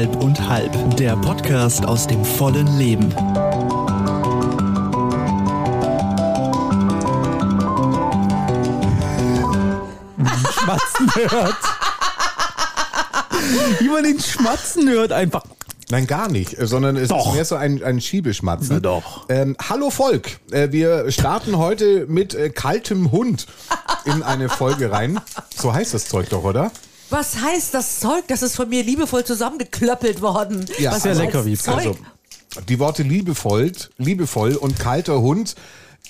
Halb und Halb, der Podcast aus dem vollen Leben. Schmatzen hört. Wie man den Schmatzen hört, einfach. Nein, gar nicht, äh, sondern es Doch. ist mehr so ein, ein Schiebeschmatzen. Na doch. Ähm, hallo Volk, äh, wir starten heute mit äh, kaltem Hund in eine Folge rein. So heißt das Zeug doch, oder? Was heißt das Zeug? Das ist von mir liebevoll zusammengeklöppelt worden. Ja, Was sehr lecker. Zeug? Also, die Worte liebevoll, liebevoll und kalter Hund,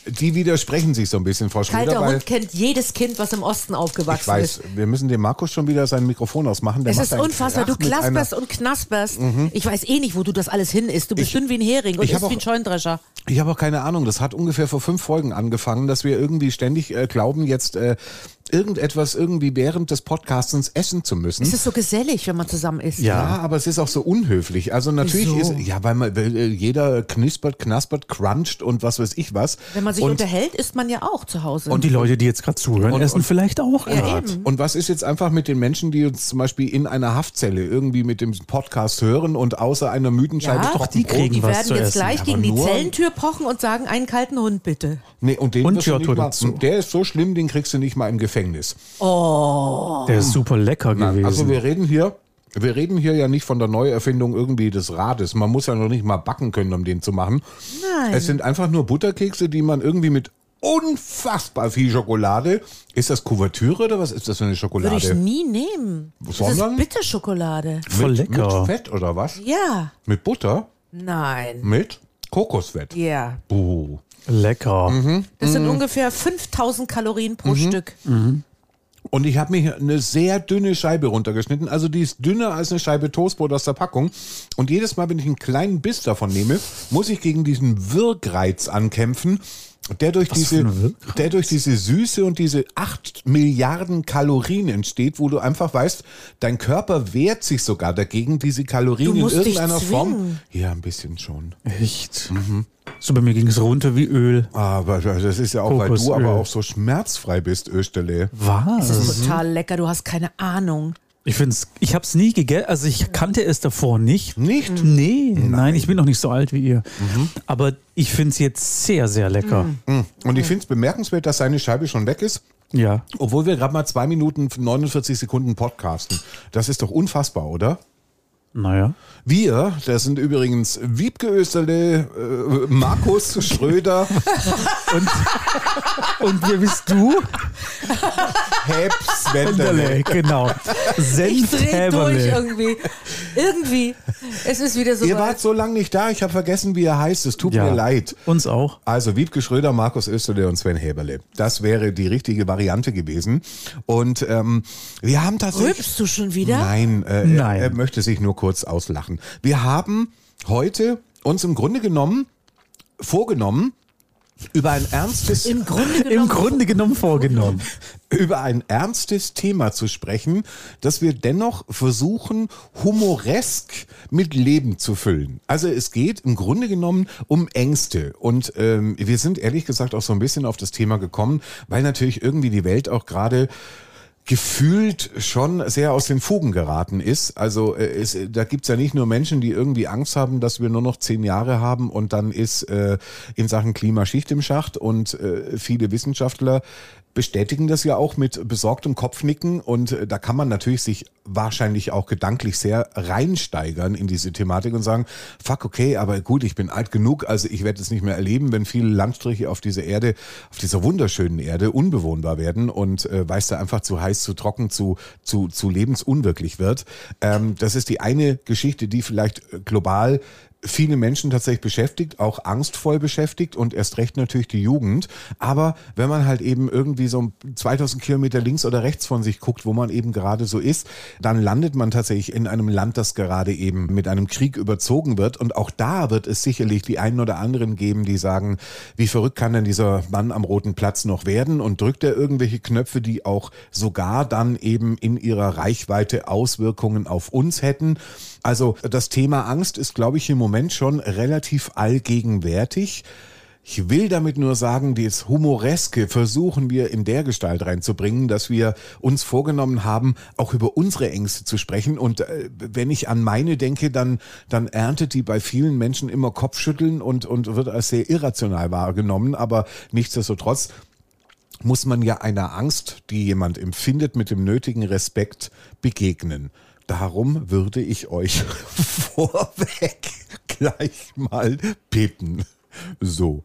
die widersprechen sich so ein bisschen, Frau Schröder, Kalter Hund kennt jedes Kind, was im Osten aufgewachsen ich weiß, ist. wir müssen dem Markus schon wieder sein Mikrofon ausmachen. Der Es ist unfassbar. Du Krach Mhm. klasperst und knasperst. Ich weiß eh nicht, wo du das alles hin isst. Du bist Ich- dünn wie ein Hering und isst wie ein auch- Scheunendrescher. Ich habe auch keine Ahnung. Das hat ungefähr vor fünf Folgen angefangen, dass wir irgendwie ständig äh, glauben, jetzt äh, irgendetwas irgendwie während des Podcastens essen zu müssen. Es ist so gesellig, wenn man zusammen isst. ja, aber es ist auch so unhöflich. Also natürlich Wieso? ist ja, weil, man, weil äh, jeder knispert, knaspert, cruncht und was weiß ich was. Wenn man sich und, unterhält, isst man ja auch zu Hause. Und die Leute, die jetzt gerade zuhören, Und- essen und- vielleicht auch Ja, gerade. eben. und was ist jetzt einfach mit den Menschen, die uns zum Beispiel in einer Haftzelle irgendwie mit dem Podcast hören und außer einer müden Scheibe Ja, Trockenbrot- die kriegen die was werden jetzt essen. gleich gegen die Zellentür pochen und sagen, einen kalten Hund bitte. Nee, und den Und nicht mal, dazu. Der ist so schlimm, den kriegst du nicht mal im Gefängnis. Der ist super lecker gewesen. Also wir reden hier, wir reden hier ja nicht von der Neuerfindung irgendwie des Rades. Man muss ja noch nicht mal backen können, um den zu machen. Nein. Es sind einfach nur Butterkekse, die man irgendwie mit unfassbar viel Schokolade. Ist das Kuvertüre oder was ist das für eine Würde Schokolade? ich nie nehmen. Sondern? Das ist Bitterschokolade. Voll lecker. Mit Fett oder was? Ja. Mit Butter? Nein. Mit Kokosfett. Ja. Buh. Lecker. Das Mhm. sind ungefähr 5000 Kalorien pro Stück. Und ich habe mir hier eine sehr dünne Scheibe runtergeschnitten. Also die ist dünner als eine Scheibe Toastbrot aus der Packung. Und jedes Mal, wenn ich einen kleinen Biss davon nehme, muss ich gegen diesen Wirkreiz ankämpfen, der durch, diese, der durch diese Süße und diese 8 Milliarden Kalorien entsteht, wo du einfach weißt, dein Körper wehrt sich sogar dagegen, diese Kalorien Du in irgendeiner Form. Ja, ein bisschen schon. Echt. So bei mir ging es runter wie Öl. Aber das ist ja auch, weil du aber auch so schmerzfrei bist, Österle. Was? Das ist total lecker. Du hast keine Ahnung. Ich find's, ich hab's nie gegessen, also ich kannte es davor nicht. Nicht? Nee, nein, ich bin noch nicht so alt wie ihr. Aber ich find's jetzt sehr, sehr lecker. Und ich finde es bemerkenswert, dass seine Scheibe schon weg ist. Ja. Obwohl wir gerade mal zwei Minuten 49 Sekunden podcasten. Das ist doch unfassbar, oder? Naja. Wir, das sind übrigens Wiebke Österle, äh, Markus Schröder, Und wer bist du? Heps Wenderle, Wenderle. genau. Ich dreh durch irgendwie. Irgendwie. Es ist wieder so. Ihr wart so lange nicht da, ich habe vergessen, wie er heißt. Es tut Ja. mir leid. Uns auch. Also Wiebke Schröder, Markus Österle und Sven Häberle. Das wäre die richtige Variante gewesen. Und ähm, wir haben tatsächlich... Rülpst du schon wieder? Nein, äh, Nein. Er, er möchte sich nur kurz auslachen. Wir haben heute uns im Grunde genommen vorgenommen, über ein ernstes, Im Grunde genommen. Im Grunde genommen vorgenommen. über ein ernstes Thema zu sprechen, das wir dennoch versuchen, humoresk mit Leben zu füllen. Also es geht im Grunde genommen um Ängste. Und ähm, wir sind ehrlich gesagt auch so ein bisschen auf das Thema gekommen, weil natürlich irgendwie die Welt auch gerade gefühlt schon sehr aus den Fugen geraten ist. Also äh, es, da gibt's ja nicht nur Menschen, die irgendwie Angst haben, dass wir nur noch zehn Jahre haben und dann ist äh, in Sachen Klima Schicht im Schacht und äh, viele Wissenschaftler bestätigen das ja auch mit besorgtem Kopfnicken und äh, da kann man natürlich sich wahrscheinlich auch gedanklich sehr reinsteigern in diese Thematik und sagen, fuck, okay, aber gut, ich bin alt genug, also ich werde es nicht mehr erleben, wenn viele Landstriche auf dieser Erde, auf dieser wunderschönen Erde unbewohnbar werden und äh, weil es da einfach zu heiß, zu trocken, zu, zu, zu lebensunwirklich wird. Ähm, das ist die eine Geschichte, die vielleicht äh, global viele Menschen tatsächlich beschäftigt, auch angstvoll beschäftigt und erst recht natürlich die Jugend. Aber wenn man halt eben irgendwie so 2000 Kilometer links oder rechts von sich guckt, wo man eben gerade so ist, dann landet man tatsächlich in einem Land, das gerade eben mit einem Krieg überzogen wird. Und auch da wird es sicherlich die einen oder anderen geben, die sagen, wie verrückt kann denn dieser Mann am Roten Platz noch werden? Und drückt er irgendwelche Knöpfe, die auch sogar dann eben in ihrer Reichweite Auswirkungen auf uns hätten? Also das Thema Angst ist, glaube ich, im Moment schon relativ allgegenwärtig. Ich will damit nur sagen, das Humoreske versuchen wir in der Gestalt reinzubringen, dass wir uns vorgenommen haben, auch über unsere Ängste zu sprechen. Und äh, wenn ich an meine denke, dann, dann erntet die bei vielen Menschen immer Kopfschütteln und, und wird als sehr irrational wahrgenommen. Aber nichtsdestotrotz muss man ja einer Angst, die jemand empfindet, mit dem nötigen Respekt begegnen. Darum würde ich euch vorweg gleich mal bitten. So.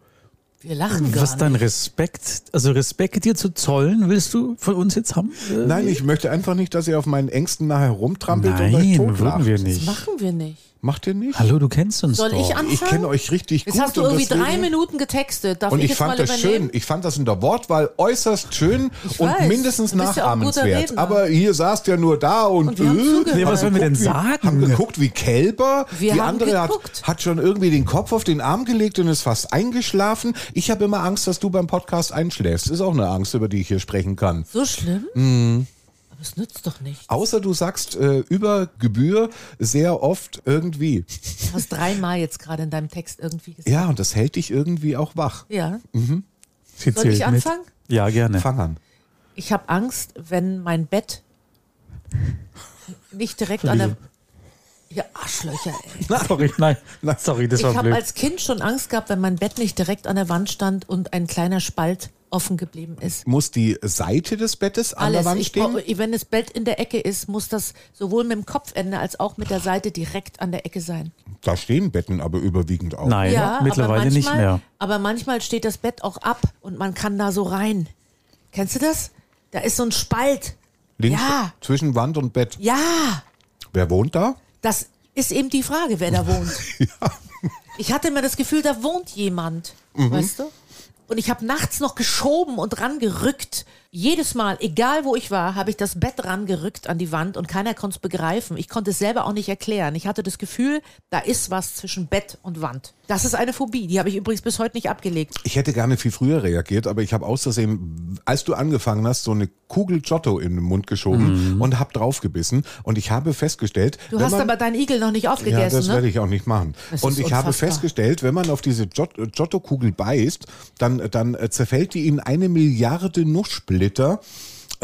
Wir lachen gar Was dein Respekt, also Respekt dir zu zollen, willst du von uns jetzt haben? Nein, ich möchte einfach nicht, dass ihr auf meinen Ängsten nachher rumtrampelt und euch Nein, totlacht. würden wir Das nicht. machen wir nicht. Macht ihr nicht? Hallo, du kennst uns Soll doch. ich anfangen? Ich kenne euch richtig Jetzt gut. hast du und irgendwie deswegen- drei Minuten getextet. Darf Und ich ich jetzt fand das schön. Ich fand das in der Wortwahl äußerst schön Ich und weiß. mindestens ja nachahmenswert. Redner. Aber ihr saßt ja nur da und, Und äh. Nee, was sollen wir denn sagen? Haben geguckt wie Kälber. Wir Die haben andere hat, hat schon irgendwie den Kopf auf den Arm gelegt und ist fast eingeschlafen. Ich habe immer Angst, dass du beim Podcast einschläfst. Ist auch eine Angst, über die ich hier sprechen kann. So schlimm? Mhm. Aber es nützt doch nicht. Außer du sagst äh, über Gebühr sehr oft irgendwie. Du hast dreimal jetzt gerade in deinem Text irgendwie gesagt. Ja, und das hält dich irgendwie auch wach. Ja. Sie Soll ich mit. anfangen? Ja, gerne. Fang an. Ich habe Angst, wenn mein Bett nicht direkt an der. Ja, Arschlöcher, ey. Sorry, nein. Sorry, das Ich war habe blöd. als Kind schon Angst gehabt, wenn mein Bett nicht direkt an der Wand stand und ein kleiner Spalt offen geblieben ist. Muss die Seite des Bettes an Alles. der Wand Ich stehen? brauch, wenn das Bett in der Ecke ist, muss das sowohl mit dem Kopfende als auch mit der Seite direkt an der Ecke sein. Da stehen Betten aber überwiegend auch. Nein, Ja, mittlerweile aber nicht manchmal, mehr. Aber manchmal steht das Bett auch ab und man kann da so rein. Kennst du das? Da ist so ein Spalt. Links Ja. zwischen Wand und Bett. Ja, Wer wohnt da? das ist eben die Frage, wer da wohnt. Ich hatte immer das Gefühl, da wohnt jemand. Mhm. Weißt du? Und ich habe nachts noch geschoben und rangerückt. Jedes Mal, egal wo ich war, habe ich das Bett rangerückt an die Wand und keiner konnte es begreifen. Ich konnte es selber auch nicht erklären. Ich hatte das Gefühl, da ist was zwischen Bett und Wand. Das ist eine Phobie. Die habe ich übrigens bis heute nicht abgelegt. Ich hätte gerne viel früher reagiert, aber ich habe aus Versehen, als du angefangen hast, so eine Kugel Giotto in den Mund geschoben und habe draufgebissen. Und ich habe festgestellt, Du hast man, aber deinen Igel noch nicht ja, aufgegessen, das ne? werde ich auch nicht machen. Das Und ich habe unfassbar. festgestellt, wenn man auf diese Giot- Giotto-Kugel beißt, dann, dann äh, zerfällt die in eine Milliarde Nussplitter,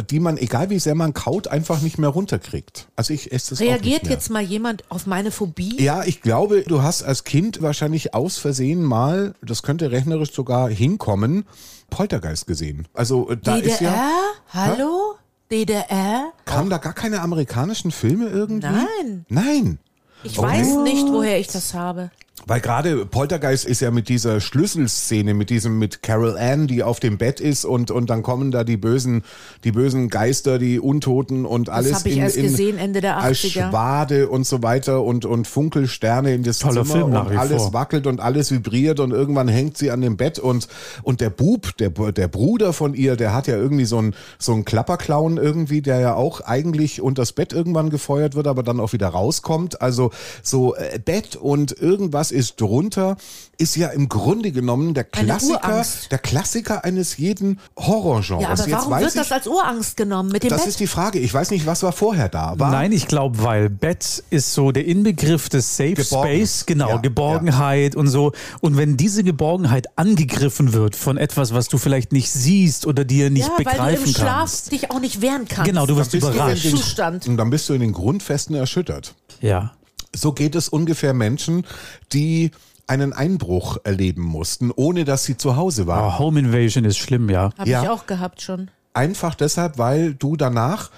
die man, egal wie sehr man kaut, einfach nicht mehr runterkriegt. Also ich esse das Reagiert jetzt mal jemand auf meine Phobie? Ja, ich glaube, du hast als Kind wahrscheinlich aus Versehen mal, das könnte rechnerisch sogar hinkommen, Poltergeist gesehen. Also äh, da DDR? ist ja, Hallo? DDR? kamen da gar keine amerikanischen Filme irgendwie? Nein. Nein. Ich Oh. weiß nicht, woher ich das habe. Weil gerade Poltergeist ist ja mit dieser Schlüsselszene, mit diesem, mit Carol Ann, die auf dem Bett ist und, und dann kommen da die bösen, die bösen Geister, die Untoten und alles hab ich in, erst in gesehen, Ende der 80er. Aschwade und so weiter und, und Funkelsterne in das Toller Zimmer Film nach und wie alles vor. wackelt und alles vibriert und irgendwann hängt sie an dem Bett und, und der Bub, der, der Bruder von ihr, der hat ja irgendwie so einen, so einen Klapperclown irgendwie, der ja auch eigentlich unter das Bett irgendwann gefeuert wird, aber dann auch wieder rauskommt. Also so äh, Bett und irgendwas ist drunter, ist ja im Grunde genommen der Klassiker, der Klassiker eines jeden Horrorgenres. Ja, aber Jetzt warum weiß wird ich, das als Urangst genommen mit dem das Bett? ist die Frage. Ich weiß nicht, was war vorher da. War Nein, ich glaube, weil Bett ist so der Inbegriff des Safe Geborgen. Space, genau, Ja, Geborgenheit und so. Und wenn diese Geborgenheit angegriffen wird von etwas, was du vielleicht nicht siehst oder dir nicht ja, weil du begreifen im Schlaf kannst. dich auch nicht wehren kannst. Genau, du wirst bist du überrascht. in den- Zustand. Und dann bist du in den Grundfesten erschüttert. Ja. So geht es ungefähr Menschen, die einen Einbruch erleben mussten, ohne dass sie zu Hause waren. Oh, Home Invasion ist schlimm, ja. Habe Ja. ich auch gehabt schon. Einfach deshalb, weil du danach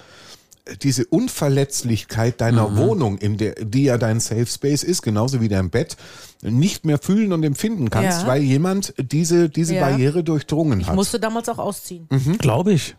diese Unverletzlichkeit deiner Wohnung, in der, die ja dein Safe Space ist, genauso wie dein Bett, nicht mehr fühlen und empfinden kannst, Ja. weil jemand diese, diese Ja. Barriere durchdrungen Ich hat. musste damals auch ausziehen. Mhm. Glaube ich.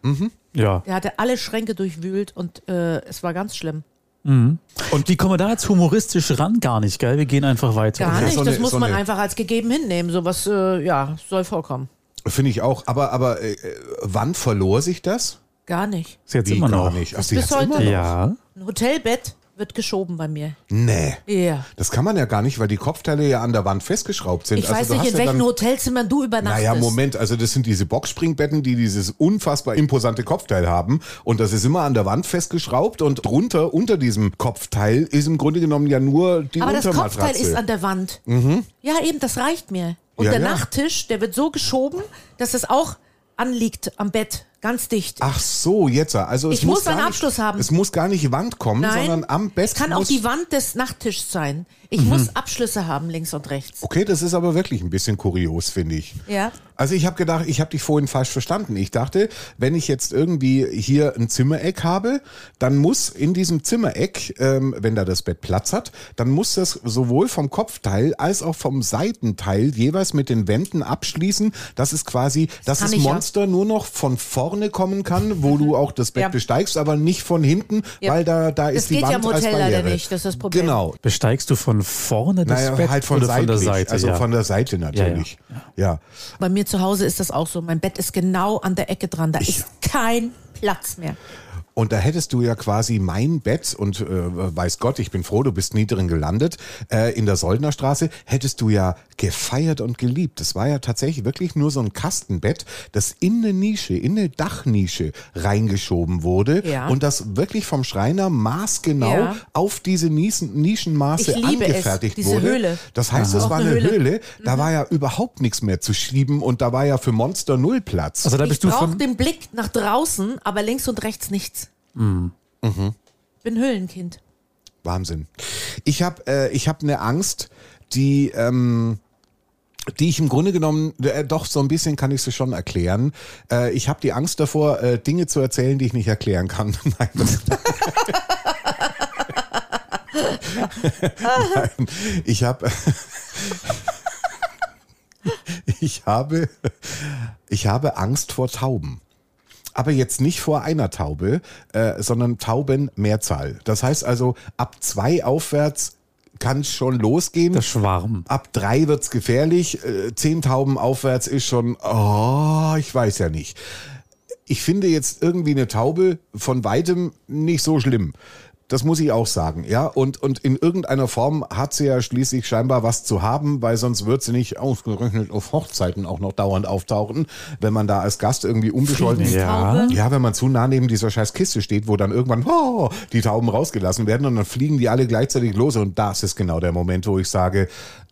Ja. Er hatte alle Schränke durchwühlt und äh, es war ganz schlimm. Und wie kommen wir da jetzt humoristisch ran? Gar nicht, gell? Wir gehen einfach weiter. Gar nicht, das muss man einfach als gegeben hinnehmen. Sowas, äh, ja, soll vorkommen. Finde ich auch. Aber, aber äh, wann verlor sich das? Gar nicht. Ist jetzt Wie immer gar noch. nicht. Ach, Ist sie bis hat's heute immer noch? Ja. Ein Hotelbett wird geschoben bei mir. Nee. Ja. Das kann man ja gar nicht, weil die Kopfteile ja an der Wand festgeschraubt sind. Ich Also weiß nicht, in ja welchen Hotelzimmern du übernachtest. Naja, Moment, also das sind diese Boxspringbetten, die dieses unfassbar imposante Kopfteil haben und das ist immer an der Wand festgeschraubt und drunter, unter diesem Kopfteil ist im Grunde genommen ja nur die Aber das. Kopfteil ist an der Wand. Mhm. Ja, eben, das reicht mir. Und Ja, der ja. Nachttisch, der wird so geschoben, dass es auch anliegt am Bett, ganz dicht. Ach so, jetzt. Also es Ich muss gar einen nicht, Abschluss haben. Es muss gar nicht Wand kommen, Nein, sondern am Bett es kann auch muss, die Wand des Nachttischs sein. Ich Mhm. muss Abschlüsse haben, links und rechts. Okay, das ist aber wirklich ein bisschen kurios, finde ich. Ja. Also ich habe gedacht, ich habe dich vorhin falsch verstanden. Ich dachte, wenn ich jetzt irgendwie hier ein Zimmereck habe, dann muss in diesem Zimmereck, ähm, wenn da das Bett Platz hat, dann muss das sowohl vom Kopfteil als auch vom Seitenteil jeweils mit den Wänden abschließen, dass es quasi, dass kann das ich ja. Monster nur noch von vorne kommen kann, wo du auch das Bett Ja. besteigst, aber nicht von hinten, Ja. weil da, da Das ist die geht ja Wand im als Hotel leider Barriere. nicht, das ist das Problem. Genau. Besteigst du von vorne das Naja, Bett halt von, oder von der Seite? Also ja. von der Seite natürlich. ja. Bei mir zu Hause ist das auch so. Mein Bett ist genau an der Ecke dran. Da ist kein Platz mehr. Und da hättest du ja quasi mein Bett und äh, weiß Gott, ich bin froh, du bist nie drin gelandet, äh, in der Soldnerstraße, hättest du ja gefeiert und geliebt. Das war ja tatsächlich wirklich nur so ein Kastenbett, das in eine Nische, in eine Dachnische reingeschoben wurde Ja. und das wirklich vom Schreiner maßgenau Ja. auf diese Nischen, Nischenmaße Ich liebe es, angefertigt diese wurde. Höhle. Das heißt, es war eine Höhle. Höhle, da war ja überhaupt nichts mehr zu schieben und da war ja für Monster null Platz. Also da Ich bist du brauche von. den Blick nach draußen, aber links und rechts nichts. Mhm. Bin Höhlenkind. Wahnsinn. Ich habe äh, ich hab eine Angst, die ähm, die ich im Grunde genommen, äh, doch so ein bisschen kann ich sie schon erklären. Äh, ich habe die Angst davor, äh, Dinge zu erzählen, die ich nicht erklären kann. Nein, das Nein ich habe ich habe ich habe Angst vor Tauben. Aber jetzt nicht vor einer Taube, äh, sondern Tauben Mehrzahl. Das heißt also, ab zwei aufwärts kann es schon losgehen. Der Schwarm. Ab drei wird's gefährlich. Äh, zehn Tauben aufwärts ist schon, oh, ich weiß ja nicht. Ich finde jetzt irgendwie eine Taube von weitem nicht so schlimm. Das muss ich auch sagen, ja. Und, und in irgendeiner Form hat sie ja schließlich scheinbar was zu haben, weil sonst wird sie nicht ausgerechnet auf Hochzeiten auch noch dauernd auftauchen, wenn man da als Gast irgendwie unbescholten Ja. ja, wenn man zu nah neben dieser scheiß Kiste steht, wo dann irgendwann oh, die Tauben rausgelassen werden und dann fliegen die alle gleichzeitig los und das ist genau der Moment, wo ich sage,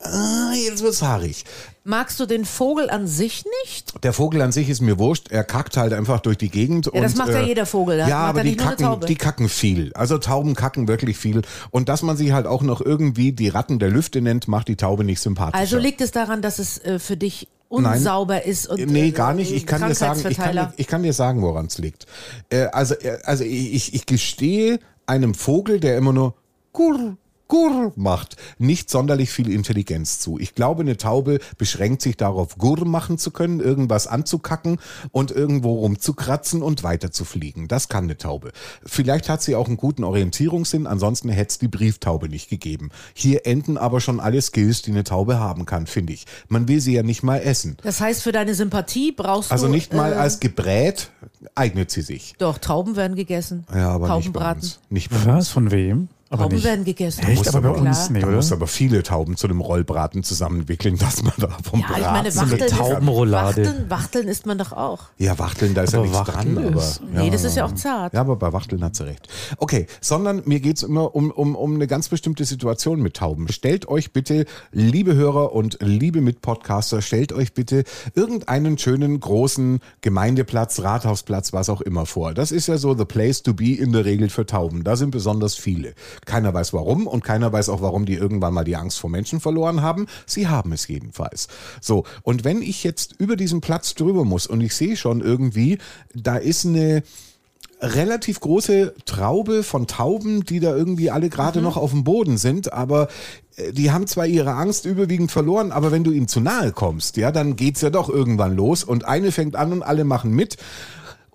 ah, jetzt wird's haarig. Magst du den Vogel an sich nicht? Der Vogel an sich ist mir wurscht, er kackt halt einfach durch die Gegend. Ja, das und, macht ja jeder Vogel, da Ja, aber er die kacken, die kacken viel. Also Tauben kacken wirklich viel. Und dass man sie halt auch noch irgendwie die Ratten der Lüfte nennt, macht die Taube nicht sympathischer. Also liegt es daran, dass es äh, für dich unsauber ist und Nee, äh, gar nicht. Ich kann dir sagen, ich kann, ich kann dir sagen, woran es liegt. Äh, also, äh, also ich, ich gestehe einem Vogel, der immer nur Kurr, Gurr macht, nicht sonderlich viel Intelligenz zu. Ich glaube, eine Taube beschränkt sich darauf, Gurr machen zu können, irgendwas anzukacken und irgendwo rumzukratzen und weiter zu fliegen. Das kann eine Taube. Vielleicht hat sie auch einen guten Orientierungssinn, ansonsten hätte es die Brieftaube nicht gegeben. Hier enden aber schon alle Skills, die eine Taube haben kann, finde ich. Man will sie ja nicht mal essen. Das heißt, für deine Sympathie brauchst Also du. nicht mal äh, als gebrät eignet sie sich. Doch, Tauben werden gegessen. Ja, aber nicht bei Taubenbraten. uns. Nicht bei Was? uns. Von wem? Aber Tauben nicht. werden gegessen. Echt? Muss Aber bei aber- uns nicht, Da oder? muss aber viele Tauben zu einem Rollbraten zusammenwickeln, dass man da vom Ja, ich meine, Braten Wachteln, eine Taubenroulade. Wachteln, Wachteln isst man doch auch. Ja, Wachteln, da ist Aber ja nichts Wachteln dran. Aber, ist- Nee, das ist ja auch zart. Ja, aber bei Wachteln hat sie recht. Okay, sondern mir geht's immer um, um, um eine ganz bestimmte Situation mit Tauben. Stellt euch bitte, liebe Hörer und liebe Mitpodcaster, stellt euch bitte irgendeinen schönen großen Gemeindeplatz, Rathausplatz, was auch immer vor. Das ist ja so the place to be in der Regel für Tauben. Da sind besonders viele. Keiner weiß warum und keiner weiß auch, warum die irgendwann mal die Angst vor Menschen verloren haben. Sie haben es jedenfalls. So, und wenn ich jetzt über diesen Platz drüber muss und ich sehe schon irgendwie, da ist eine relativ große Traube von Tauben, die da irgendwie alle gerade noch auf dem Boden sind, aber äh, die haben zwar ihre Angst überwiegend verloren, aber wenn du ihnen zu nahe kommst, ja, dann geht's ja doch irgendwann los und eine fängt an und alle machen mit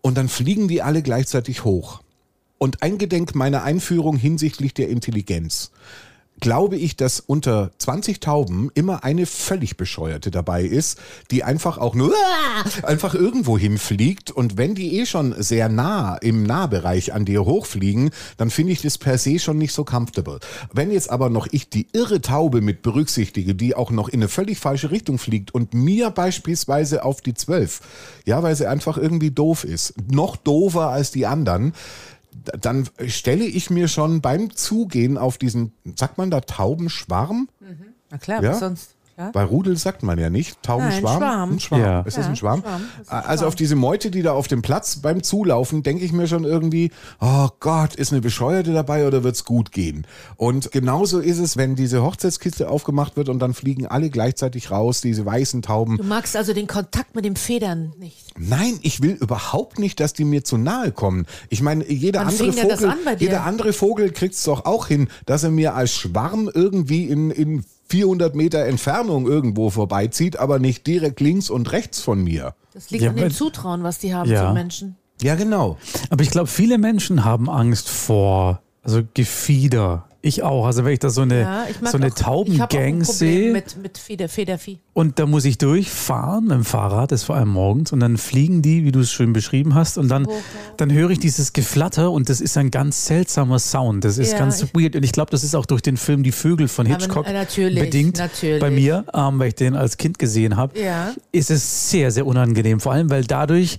und dann fliegen die alle gleichzeitig hoch. Und eingedenk meiner Einführung hinsichtlich der Intelligenz glaube ich, dass unter 20 Tauben immer eine völlig bescheuerte dabei ist, die einfach auch nur einfach irgendwo hinfliegt und wenn die eh schon sehr nah im Nahbereich an dir hochfliegen, dann finde ich das per se schon nicht so comfortable. Wenn jetzt aber noch ich die irre Taube mit berücksichtige, die auch noch in eine völlig falsche Richtung fliegt und mir beispielsweise auf die 12, ja, weil sie einfach irgendwie doof ist, noch doofer als die anderen, dann stelle ich mir schon beim Zugehen auf diesen, sagt man da Taubenschwarm? Na klar, Ja? was sonst? Ja? Bei Rudel sagt man ja nicht. Taubenschwarm. Nein, Schwarm. Ein Schwarm. Ja. Ist das ein Schwarm? Schwarm. Das ist ein Also Schwarm. auf diese Meute, die da auf dem Platz beim Zulaufen, denke ich mir schon irgendwie, oh Gott, ist eine Bescheuerte dabei oder wird's gut gehen? Und genauso ist es, wenn diese Hochzeitskiste aufgemacht wird und dann fliegen alle gleichzeitig raus, diese weißen Tauben. Du magst also den Kontakt mit den Federn nicht. Nein, ich will überhaupt nicht, dass die mir zu nahe kommen. Ich meine, jeder Wann andere Vogel, jeder andere Vogel kriegt's doch auch hin, dass er mir als Schwarm irgendwie in, in 400 Meter Entfernung irgendwo vorbeizieht, aber nicht direkt links und rechts von mir. Das liegt Ja, an dem Zutrauen, was die haben Ja. zu Menschen. Ja, genau. Aber ich glaube, viele Menschen haben Angst vor also Gefieder. Ich auch. Also wenn ich da so eine, Ja, so eine auch, Taubengang sehe mit, mit Feder, Federvieh. und da muss ich durchfahren mit dem Fahrrad, das ist vor allem morgens, und dann fliegen die, wie du es schön beschrieben hast, und dann, dann höre ich dieses Geflatter und das ist ein ganz seltsamer Sound. Das ist Ja, ganz ich- weird. Und ich glaube, das ist auch durch den Film Die Vögel von Hitchcock natürlich, bedingt. natürlich. Bei mir, ähm, weil ich den als Kind gesehen habe, Ja. ist es sehr, sehr unangenehm. Vor allem, weil dadurch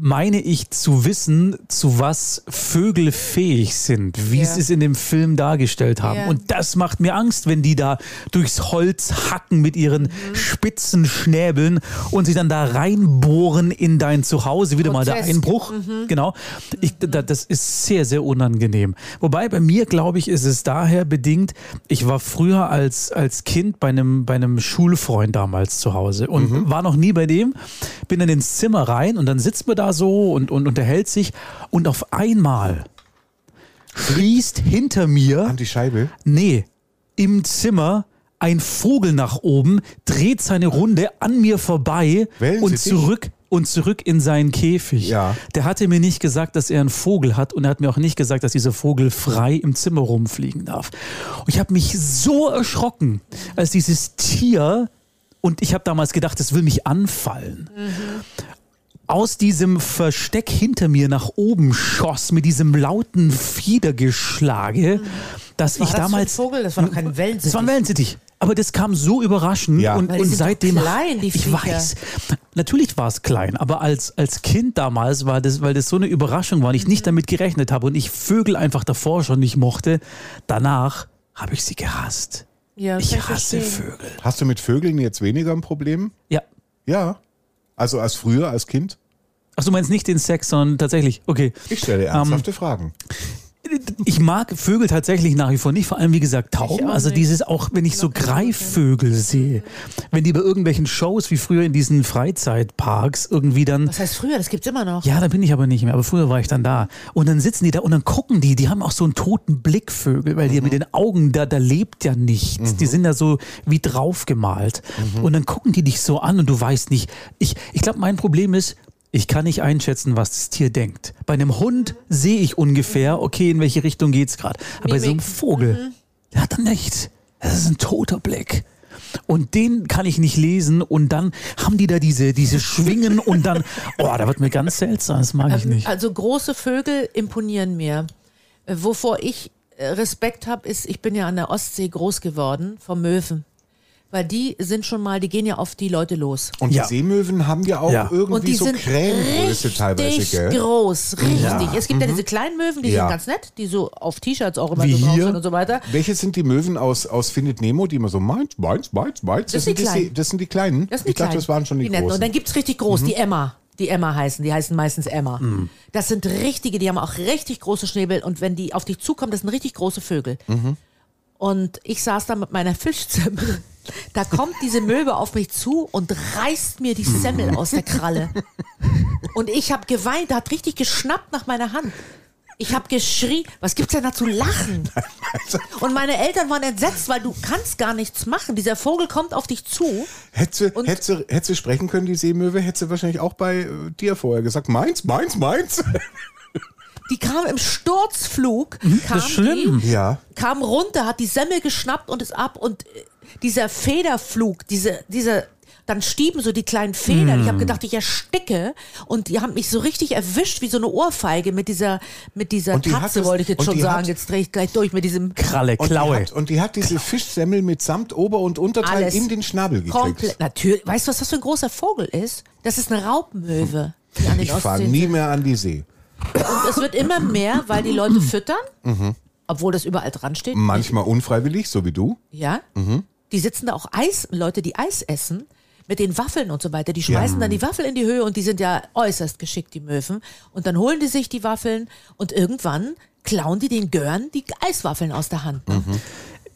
meine ich zu wissen, zu was Vögel fähig sind, wie Ja. sie es in dem Film dargestellt haben. Ja. Und das macht mir Angst, wenn die da durchs Holz hacken mit ihren Mhm. spitzen Schnäbeln und sich dann da reinbohren in dein Zuhause. Wieder mal der. Einbruch. Mhm. Genau. Ich, da, das ist sehr, sehr unangenehm. Wobei bei mir, glaube ich, ist es daher bedingt, ich war früher als, als Kind bei einem, bei einem Schulfreund damals zu Hause und Mhm. war noch nie bei dem, bin dann ins Zimmer rein und dann sitzt man da so und, und unterhält sich und auf einmal schließt hinter mir An die Scheibe. Nee, im Zimmer ein Vogel nach oben, dreht seine Runde an mir vorbei Wählen und Sie dich? zurück und zurück in seinen Käfig. Ja. Der hatte mir nicht gesagt, dass er einen Vogel hat und er hat mir auch nicht gesagt, dass dieser Vogel frei im Zimmer rumfliegen darf. Und ich habe mich so erschrocken, als dieses Tier und ich habe damals gedacht, es will mich anfallen aus diesem Versteck hinter mir nach oben schoss mit diesem lauten Fiedergeschlage, dass War ich das damals. für ein Vogel? Das war doch kein Wellensittich. Das war ein Wellensittich. Aber das kam so überraschend Ja. und, und seitdem. klein, die ich Viecher. weiß. Natürlich war es klein, aber als, als Kind damals war das, weil das so eine Überraschung war und ich Mhm. nicht damit gerechnet habe und ich Vögel einfach davor schon nicht mochte, danach habe ich sie gehasst. Ja, Ich ich hasse verstehen. Vögel. Hast du mit Vögeln jetzt weniger ein Problem? Ja. Ja. Also als früher, als Kind? Ach, du meinst nicht den Sex, sondern tatsächlich. Okay. Ich stelle ernsthafte Fragen. Ich mag Vögel tatsächlich nach wie vor nicht, vor allem wie gesagt Tauben. Also dieses auch, wenn ich so Greifvögel sehe, wenn die bei irgendwelchen Shows wie früher in diesen Freizeitparks irgendwie dann. Was heißt früher? Das gibt's immer noch. Ja, da bin ich aber nicht mehr, aber früher war ich dann da. Und dann sitzen die da und dann gucken die, die haben auch so einen toten Blick, Vögel, weil die mit den Augen, da, da lebt ja nichts. Die sind da so wie draufgemalt. Und dann gucken die dich so an und du weißt nicht. Ich, ich glaube, mein Problem ist, ich kann nicht einschätzen, was das Tier denkt. Bei einem Hund sehe ich ungefähr, okay, in welche Richtung geht's gerade. Aber bei so einem. Vogel, der hat dann nicht. Das ist ein toter Blick. Und den kann ich nicht lesen und dann haben die da diese, diese Schwingen und dann, oh, da wird mir ganz seltsam, das mag ich nicht. Also große Vögel imponieren mir. Äh, Wovor ich äh, Respekt habe, ist, ich bin ja an der Ostsee groß geworden, vom Möwen. Weil die sind schon mal, die gehen ja auf die Leute los. Und Ja. die Seemöwen haben ja auch Ja. Und irgendwie die so sind Krähengröße teilweise, richtig gell? groß, richtig. Ja. Es gibt ja diese kleinen Möwen, die Ja. sind ganz nett, die so auf T-Shirts auch immer Wie so drauf hier? sind und so weiter. Welche sind die Möwen aus, aus Findet Nemo, die immer so meins, meins, meins, meins? Das sind die die, das sind die Kleinen? Das sind die ich dachte, das waren schon die, netten. großen. Und dann gibt's richtig groß, die Emma. Die Emma heißen, die heißen meistens Emma. Das sind richtige, die haben auch richtig große Schnäbel und wenn die auf dich zukommen, das sind richtig große Vögel. Und ich saß da mit meiner Fischsemmel. Da kommt diese Möwe auf mich zu und reißt mir die Semmel aus der Kralle. Und ich habe geweint, hat richtig geschnappt nach meiner Hand. Ich habe geschrien, was gibt's denn da zu lachen? Und meine Eltern waren entsetzt, weil du kannst gar nichts machen. Dieser Vogel kommt auf dich zu. Hätte hätte, hätte sprechen können, die Seemöwe, hätte sie wahrscheinlich auch bei äh, dir vorher gesagt, meins, meins, meins. Die kam im Sturzflug, kam, ist schlimm. Die, ja. kam runter, hat die Semmel geschnappt und ist ab. Und äh, dieser Federflug, diese, diese, dann stieben so die kleinen Federn. Ich habe gedacht, ich ersticke. Und die haben mich so richtig erwischt, wie so eine Ohrfeige mit dieser, mit dieser die es- wollte ich jetzt schon sagen. hat- jetzt drehe ich gleich durch mit diesem Kralle, Und die, Klaue. hat, und die hat diese Fischsemmel mit Samt Ober- und Unterteil alles. in den Schnabel gekriegt. komplett. Natürlich. Weißt du, was das für ein großer Vogel ist? Das ist eine Raubmöwe. Die an den Ich fahre nie mehr an die See. Und es wird immer mehr, weil die Leute füttern. Mhm. Obwohl das überall dran steht. Manchmal unfreiwillig, so wie du. Ja. Mhm. Die sitzen da auch Eis, Leute, die Eis essen, mit den Waffeln und so weiter. Die schmeißen dann die Waffeln in die Höhe und die sind ja äußerst geschickt, die Möwen. Und dann holen die sich die Waffeln und irgendwann klauen die den Görn die Eiswaffeln aus der Hand. Ne? Die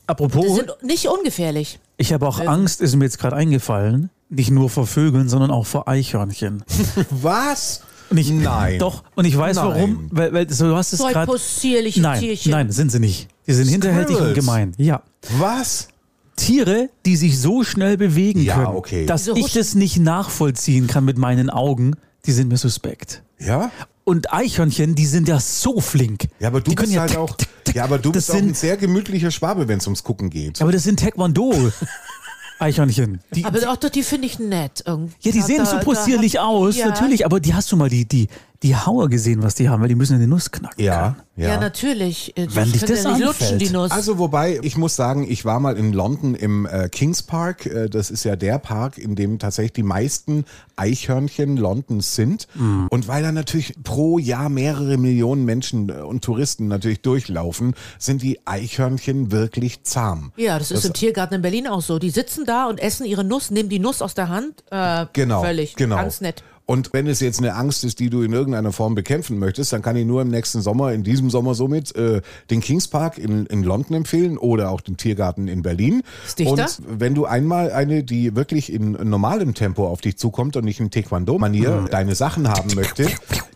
Apropos, sind nicht ungefährlich. ich habe auch Angst, ist mir jetzt gerade eingefallen, nicht nur vor Vögeln, sondern auch vor Eichhörnchen. Was? Und ich, Nein. Doch, und ich weiß Nein. warum, weil, weil so, du hast es So gerade. possierliche Nein, Tierchen. nein, sind sie nicht. Die sind hinterhältig und gemein. Ja. Was? Tiere, die sich so schnell bewegen Ja, können, okay. dass Diese ich das nicht nachvollziehen kann mit meinen Augen, die sind mir suspekt. Ja? Und Eichhörnchen, die sind ja so flink. Ja, aber du die bist halt tick, auch, tick, tick. ja, aber du das bist auch ein sind, sehr gemütlicher Schwabe, wenn es ums Gucken geht. aber das sind Taekwondo. Eichhörnchen. Die, Aber auch die finde ich nett. irgendwie. ja, die sehen da- so possierlich aus, ja. natürlich, aber die hast du mal die, die, die Hauer gesehen, was die haben, weil die müssen eine Nuss knacken. Ja, Ja, ja. natürlich. Äh, Wenn die dich können das ja nicht anfällt. lutschen, die Nuss. Also wobei, ich muss sagen, ich war mal in London im äh, Kings Park. Äh, das ist ja der Park, in dem tatsächlich die meisten Eichhörnchen Londons sind. Mhm. Und weil da natürlich pro Jahr mehrere Millionen Menschen äh, und Touristen natürlich durchlaufen, sind die Eichhörnchen wirklich zahm. ja, das ist im Tiergarten in Berlin auch so. Die sitzen da und essen ihre Nuss, nehmen die Nuss aus der Hand. Äh, Genau. Völlig. genau. Ganz nett. Und wenn es jetzt eine Angst ist, die du in irgendeiner Form bekämpfen möchtest, dann kann ich nur im nächsten Sommer, in diesem Sommer somit, äh, den Kings Park in, in London empfehlen oder auch den Tiergarten in Berlin. Und wenn du einmal eine, die wirklich in normalem Tempo auf dich zukommt und nicht in Taekwondo-Manier deine Sachen haben möchte,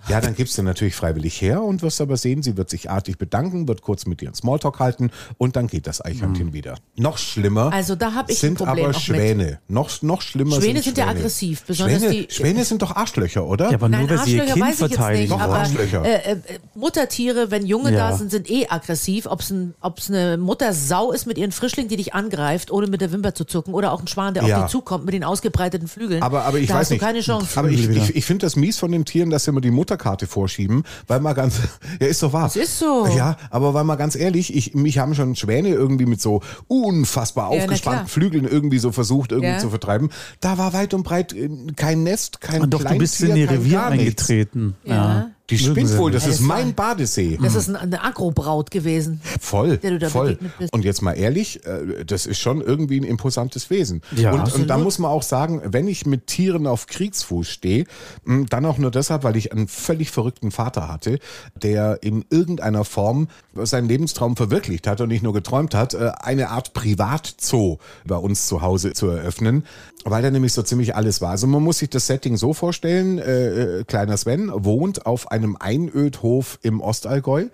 ja, dann gibst du natürlich freiwillig her und wirst aber sehen, sie wird sich artig bedanken, wird kurz mit dir einen Smalltalk halten und dann geht das Eichhörnchen wieder. Noch schlimmer Also da hab ich sind aber mit. Schwäne. Noch, noch schlimmer Schwäne sind sind ja Schwäne. aggressiv, besonders Schwäne, die- Schwäne sind doch Arschlöcher, oder? Ja, aber Nein, nur, weil sie ihr Kind weiß ich jetzt verteidigen. nicht, aber Arschlöcher. äh, äh, Muttertiere, wenn Junge Ja. da sind, sind eh aggressiv. Ob es ein, eine Muttersau ist mit ihren Frischlingen, die dich angreift, ohne mit der Wimper zu zucken, oder auch ein Schwan, der Ja. auf dich zukommt mit den ausgebreiteten Flügeln. Aber, aber ich da weiß hast du nicht. keine Chance. Aber ich, ich, ich finde das mies von den Tieren, dass sie immer die Mutterkarte vorschieben, weil mal ganz, ja, ist doch wahr. Das ist so. Ja, aber weil mal ganz ehrlich, ich, mich haben schon Schwäne irgendwie mit so unfassbar Ja, aufgespannten. Flügeln irgendwie so versucht, irgendwie Ja. zu vertreiben. Da war weit und breit äh, kein Nest, kein Und doch, du bist in kein Revier eingetreten. Ja. Die spinnt wohl, das Ja, ist mein Badesee. das ist ein, eine Agrobraut gewesen. Voll, der du da voll. begegnet bist. Und jetzt mal ehrlich, äh, das ist schon irgendwie ein imposantes Wesen. Ja. und, und da muss man auch sagen, wenn ich mit Tieren auf Kriegsfuß stehe, mh, dann auch nur deshalb, weil ich einen völlig verrückten Vater hatte, der in irgendeiner Form seinen Lebenstraum verwirklicht hat und nicht nur geträumt hat, äh, eine Art Privatzoo bei uns zu Hause zu eröffnen, weil da nämlich so ziemlich alles war. Also man muss sich das Setting so vorstellen, äh, äh, kleiner Sven wohnt auf einem Einödhof im Ostallgäu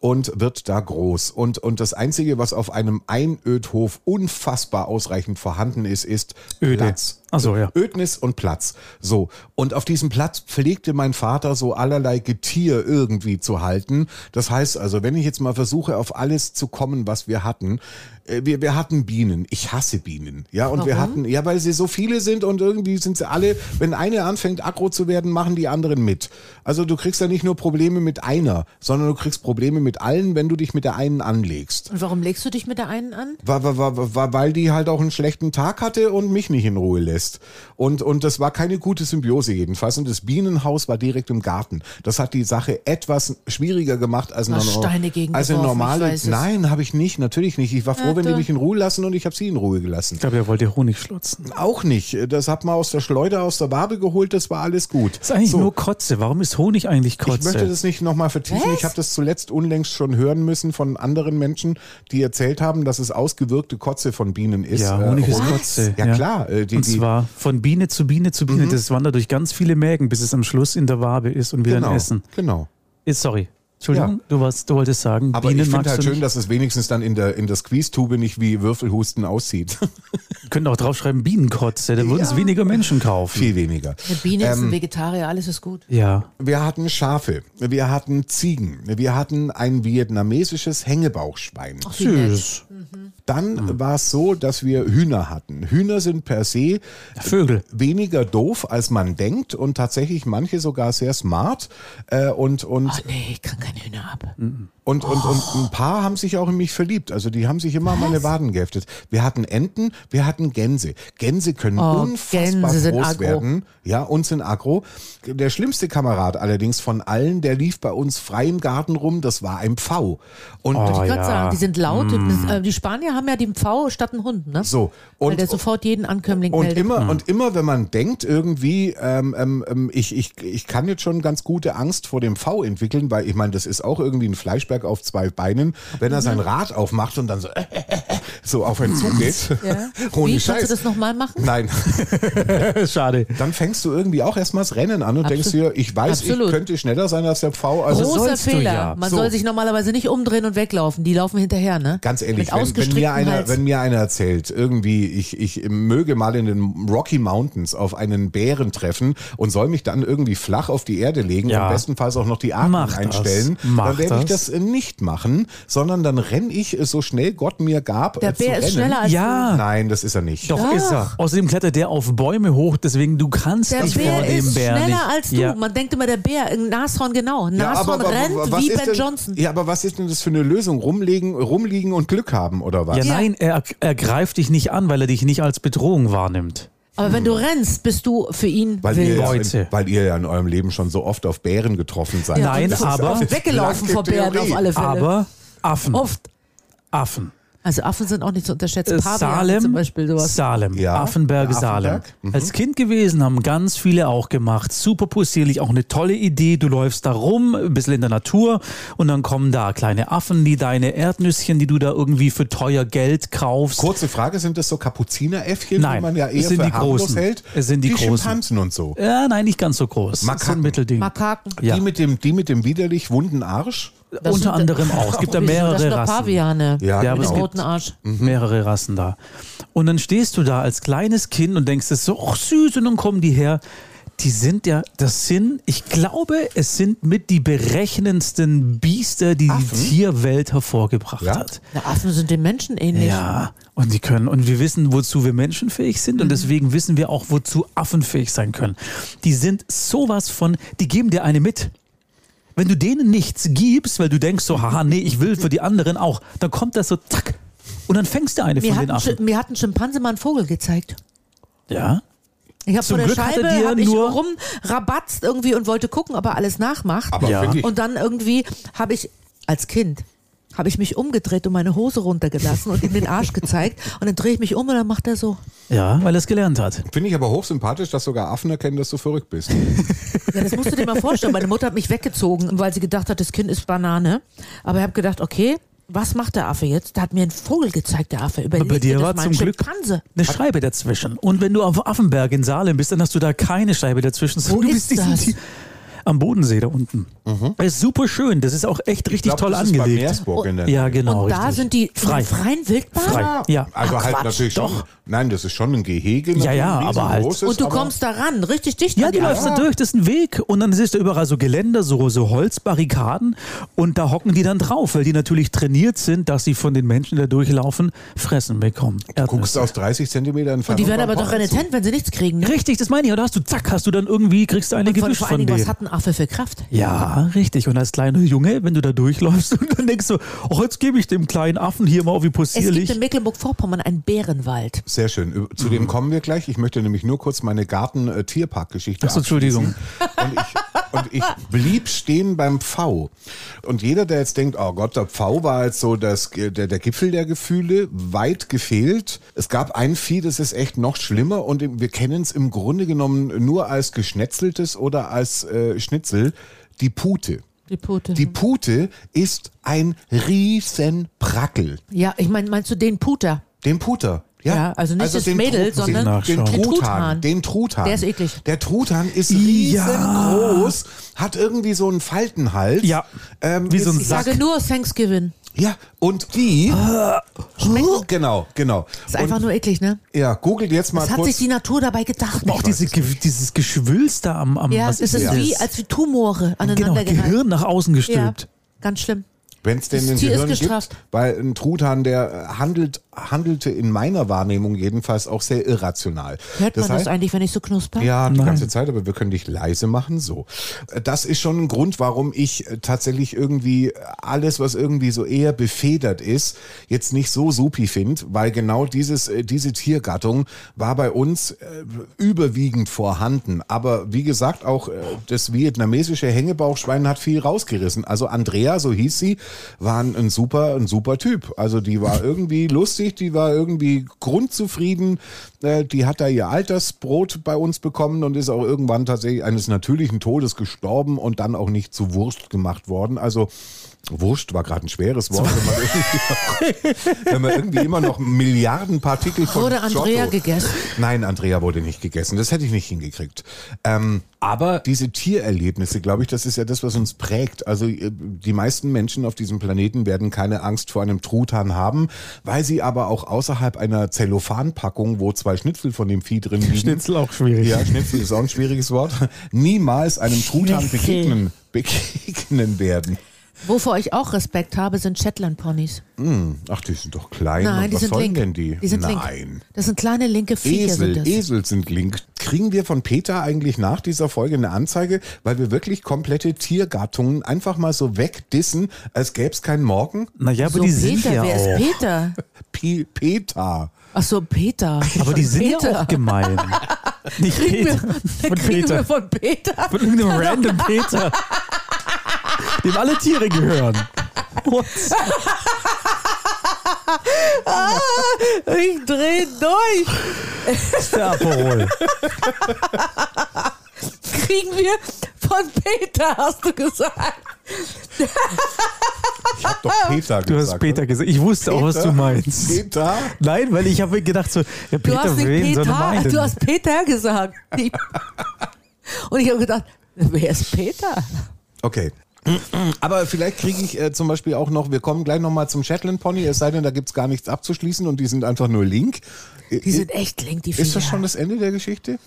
und wird da groß. Und, und das Einzige, was auf einem Einödhof unfassbar ausreichend vorhanden ist, ist Öde. Platz. Ach so, ja. Ödnis und Platz. So. Und auf diesem Platz pflegte mein Vater so allerlei Getier irgendwie zu halten. Das heißt also, wenn ich jetzt mal versuche, auf alles zu kommen, was wir hatten, wir, wir hatten Bienen. Ich hasse Bienen. Ja, und wir Warum? hatten, ja, weil sie so viele sind und irgendwie sind sie alle, wenn eine anfängt aggro zu werden, machen die anderen mit. Also du kriegst ja nicht nur Probleme mit einer, sondern du kriegst Probleme mit allen, wenn du dich mit der einen anlegst. Und warum legst du dich mit der einen an? War, war, war, war, weil die halt auch einen schlechten Tag hatte und mich nicht in Ruhe lässt. Und, und das war keine gute Symbiose jedenfalls. Und das Bienenhaus war direkt im Garten. Das hat die Sache etwas schwieriger gemacht als eine, Hast Steine gegen als eine normale. Nein, habe ich nicht, natürlich nicht. Ich war froh, wenn die doch. mich in Ruhe lassen und ich habe sie in Ruhe gelassen. Ich glaube, er wollte Honig schlotzen. Auch nicht. Das hat man aus der Schleuder, aus der Wabe geholt, das war alles gut. Das ist eigentlich So. nur Kotze. Warum ist Honig eigentlich Ich möchte Kotze? das nicht nochmal vertiefen. Was? Ich habe das zuletzt unlängst schon hören müssen von anderen Menschen, die erzählt haben, dass es ausgewirkte Kotze von Bienen ist. Ja, Äh, Honig ist Honig- Kotze. Ja, klar. Äh, die, und Mhm. zwar von Biene zu Biene zu Biene. Das wandert durch ganz viele Mägen, bis es am Schluss in der Wabe ist und wir genau, dann essen. genau. Ist, sorry. Entschuldigung, Ja. du, warst, du wolltest sagen, Aber Bienen ich finde halt du schön, nicht. dass es wenigstens dann in der, in der Squeeze-Tube nicht wie Würfelhusten aussieht. Wir können auch draufschreiben Bienenkotze, dann würden es Ja. weniger Menschen kaufen. Viel weniger. Eine Biene ist Ähm, ein Vegetarier, alles ist gut. Ja. Wir hatten Schafe, wir hatten Ziegen, wir hatten ein vietnamesisches Hängebauchschwein. Ach. Süß. Dann war es so, dass wir Hühner hatten. Hühner sind per se Vögel. weniger doof, als man denkt und tatsächlich manche sogar sehr smart. Äh, und und Ach nee, ich kann keine Hühner ab. Und Und, und, und ein paar haben sich auch in mich verliebt. Also die haben sich immer an meine Waden geheftet. Wir hatten Enten, wir hatten Gänse. Gänse können Oh, unfassbar Gänse groß werden. Ja, und sind aggro. Der schlimmste Kamerad allerdings von allen, der lief bei uns frei im Garten rum, das war ein Pfau. Und Oh, Ich ja. gerade sagen, die sind laut. Das, äh, die Spanier haben ja den Pfau statt einen Hund, ne? so. Weil Und, der sofort jeden Ankömmling Und meldet. immer, und immer, wenn man denkt, irgendwie, ähm, ähm, ähm, ich, ich, ich kann jetzt schon ganz gute Angst vor dem V entwickeln, weil ich meine, das ist auch irgendwie ein Fleischberg auf zwei Beinen, wenn er sein Rad aufmacht und dann so, so auf einen zugeht. Ja. Ohne Wie, Scheiß. kannst du das nochmal machen? Nein, Schade. dann fängst du irgendwie auch erstmal das Rennen an und denkst dir, ich weiß, Absolut. ich könnte schneller sein als der V. Also Großer Fehler. ja. Man So. soll sich normalerweise nicht umdrehen und weglaufen. Die laufen hinterher, ne? Ganz ehrlich, wenn, wenn, mir einer, Hals. wenn mir einer erzählt, irgendwie, ich, ich möge mal in den Rocky Mountains auf einen Bären treffen und soll mich dann irgendwie flach auf die Erde legen Ja. und bestenfalls auch noch die Atmung Mach das. einstellen, Mach dann werde ich das. Äh, nicht machen, sondern dann renn ich äh, so schnell Gott mir gab. Der äh, zu Bär ist rennen. schneller als Ja. Nein, das ist er nicht. Doch, ist er. Außerdem klettert der auf Bäume hoch, deswegen du kannst Der dich Bär vor dem ist Bär schneller nicht. als du. Ja. Man denkt immer, der Bär, ein Nashorn genau. Nashorn rennt was wie Ben denn, Johnson. Ja, aber was ist denn das für eine Lösung? Rumliegen, rumliegen und Glück haben oder was? Ja, Ja. nein, er, er greift dich nicht an, weil er dich nicht als Bedrohung wahrnimmt. Aber wenn du rennst, bist du für ihn Weil ihr, wild. ja, Leute. in, weil ihr ja in eurem Leben schon so oft auf Bären getroffen seid. Ja, Nein, aber- weggelaufen vor Bären Theorie. auf alle Fälle. Aber Affen. oft. Affen. Also Affen sind auch nicht zu unterschätzen. Äh, Salem, zum Beispiel sowas. Salem, Ja, Affenberg, der Salem. Affenberg. Mhm. Als Kind gewesen, haben ganz viele auch gemacht. Super possierlich, auch eine tolle Idee. Du läufst da rum, ein bisschen in der Natur und dann kommen da kleine Affen, die deine Erdnüsschen, die du da irgendwie für teuer Geld kaufst. Kurze Frage, sind das so Kapuzineräffchen, Nein, die man ja eher es sind für die großen. hält? Es sind die großen. Schimpansen und so. Ja, nein, nicht ganz so groß. Das ist Makaken. ein Mittelding. Makaken. Ja. Die, mit dem, die mit dem widerlich wunden Arsch? Das Unter sind- anderem auch. Es gibt da Wieso? Das mehrere sind Rassen. Paviane. Ja, Ja, aber Mit roten Arsch. mehrere Rassen da. Und dann stehst du da als kleines Kind und denkst es so, ach süß, und dann kommen die her. Die sind ja, das sind, ich glaube, es sind mit die berechnendsten Biester, die Affen? die Tierwelt hervorgebracht Ja? hat. Na, Affen sind den Menschen ähnlich. Ja, und die können, und wir wissen, wozu wir menschenfähig sind, und deswegen wissen wir auch, wozu Affen fähig sein können. Die sind sowas von, die geben dir eine mit. Wenn du denen nichts gibst, weil du denkst so, haha, nee, ich will für die anderen auch, dann kommt das so, zack, und dann fängst du eine Mir von hat, den ein Affen. Sch- mir hat ein Schimpanse mal einen Vogel gezeigt. Ja? Ich habe vor der Glück Scheibe hab ich nur- rumrabatzt irgendwie und wollte gucken, ob er alles nachmacht. Aber Ja. finde ich, Und dann irgendwie habe ich als Kind habe ich mich umgedreht und meine Hose runtergelassen und ihm den Arsch gezeigt und dann drehe ich mich um und dann macht er so. Ja, weil er es gelernt hat. finde ich aber hochsympathisch, dass sogar Affen erkennen, dass du verrückt bist. Ja, das musst du dir mal vorstellen. Meine Mutter hat mich weggezogen, weil sie gedacht hat, das Kind ist Banane. Aber ich habe gedacht, okay, was macht der Affe jetzt? Der hat mir einen Vogel gezeigt, der Affe. Überleg bei dir war zum Glück eine Scheibe dazwischen. Und wenn du auf Affenberg in Salem bist, dann hast du da keine Scheibe dazwischen. Wo du ist bist diesen das? Am Bodensee da unten. Das ist super schön. Das ist auch echt richtig Ich glaub, toll das ist bei angelegt. Meersburg in der Ja, genau. und da richtig. sind die frei. freien Wildbahn. Frei. Ja. Also Ach, halt Quatsch, natürlich schon. doch. Nein, das ist schon ein Gehege. Ja, ja, aber halt- riesengroßes, Und du kommst da ran, richtig dicht Ja, du die läufst da durch, das ist ein Weg und dann siehst du überall so Geländer, so, so Holzbarrikaden und da hocken die dann drauf, weil die natürlich trainiert sind, dass sie von den Menschen, die da durchlaufen, Fressen bekommen. Du guckst aus 30 Zentimeter Und die werden aber doch renitent, wenn sie nichts kriegen. Ne? Richtig, das meine ich. Und da hast du, zack, hast du dann irgendwie, kriegst du eine Und von Dingen, denen. was hat ein Affe für Kraft? Ja, richtig. Und als kleiner Junge, wenn du da durchläufst und dann denkst du, oh, jetzt gebe ich dem kleinen Affen hier mal wie Es gibt possierlich. in Mecklenburg-Vorpommern einen Bärenwald. Sehr schön. Zu Mhm. dem kommen wir gleich. Ich möchte nämlich nur kurz meine Garten-Tierpark-Geschichte Ach so, Entschuldigung. Und ich, und ich blieb stehen beim Pfau. Und jeder, der jetzt denkt, oh Gott, der Pfau war jetzt so das, der, der Gipfel der Gefühle, weit gefehlt. Es gab ein Vieh, das ist echt noch schlimmer und wir kennen es im Grunde genommen nur als geschnetzeltes oder als äh, Schnitzel, die Pute. Die Pute. Die Pute ist ein riesen Brackel. ja, ich meine, meinst du den Puter? Den Puter. Ja, Ja, also nicht das den Mädel, Tru- sondern den, Truthahn. Truthahn. Den Truthahn. Der ist eklig. Der Truthahn ist Ja. riesengroß, hat irgendwie so einen Faltenhals. Ja, Ähm, wie so ein ist- Ich sage nur Thanksgiving. Ja, und die. Schmecken. Genau, genau. Ist einfach nur eklig, ne? Ja, googelt jetzt mal Was hat sich die Natur dabei gedacht? Auch diese, dieses Geschwülst da am, am ja, es ist das? wie, als wie Tumore Genau, aneinander Gehirn nach außen Ja, gestülpt. ganz schlimm. Wenn es denn Das den Tier ist Gehirn gibt, weil ein Truthahn, der handelt handelte in meiner Wahrnehmung jedenfalls auch sehr irrational. Hört man das heißt- eigentlich, wenn ich so knusper? ja, die Nein. ganze Zeit, aber wir können dich leise machen. So. Das ist schon ein Grund, warum ich äh, tatsächlich irgendwie alles, was irgendwie so eher befedert ist, jetzt nicht so supi finde, weil genau dieses, äh, diese Tiergattung war bei uns äh, überwiegend vorhanden. Aber wie gesagt, auch äh, das vietnamesische Hängebauchschwein hat viel rausgerissen. Also Andrea, so hieß sie, war ein super, ein super Typ. Also die war irgendwie lustig, die war irgendwie grundzufrieden. Äh, Die hat da ihr Altersbrot bei uns bekommen und ist auch irgendwann tatsächlich eines natürlichen Todes gestorben und dann auch nicht zu Wurst gemacht worden. Also Wurst war gerade ein schweres Wort, wenn man, irgendwie, wenn man irgendwie immer noch Milliarden Partikel von Wurde Andrea Giotto- gegessen? Nein, Andrea wurde nicht gegessen. Das hätte ich nicht hingekriegt. Ähm, aber diese Tiererlebnisse, glaube ich, das ist ja das, was uns prägt. Also äh, die meisten Menschen auf diesem Planeten werden keine Angst vor einem Truthahn haben, weil sie aber auch außerhalb einer Zellophanpackung, wo zwei Schnitzel von dem Vieh drin liegen, Schnitzel auch schwierig. ja, Schnitzel ist auch ein schwieriges Wort, niemals einem Truthahn begegnen, begegnen werden. Wovor ich auch Respekt habe, sind Shetland-Ponys. Ach, die sind doch klein. Nein, Und die was sind sollen link. denn die? Die sind Nein. link. Das sind kleine linke Viecher. Esel, sind das. Esel sind link. Kriegen wir von Peter eigentlich nach dieser Folge eine Anzeige, weil wir wirklich komplette Tiergattungen einfach mal so wegdissen, als gäbe es keinen Morgen? Naja, aber so, die sind Peter, ja wer auch. ist Peter? P Peter. Ach so, Peter. Aber die sind Peter. ja auch gemein. Nicht Kriegen wir, Peter. Von kriegen Peter. wir von Peter. Von irgendeinem random Peter. Dem alle Tiere gehören. What? Ich dreh durch. Das ist der Aperol. Kriegen wir von Peter, hast du gesagt. Ich hab doch Peter Du gesagt. hast Peter gesagt. Ich wusste auch, was Peter? du meinst. Peter? Nein, weil ich habe gedacht so, ja, Du Peter hast nicht wen soll er Peter, meinen? du hast Peter gesagt. Und ich habe gedacht, wer ist Peter? Okay. Aber vielleicht kriege ich äh, zum Beispiel auch noch, wir kommen gleich nochmal zum Shetland Pony, es sei denn, da gibt's gar nichts abzuschließen und die sind einfach nur Link. Die sind echt link, die Viecher. Ist das schon das Ende der Geschichte?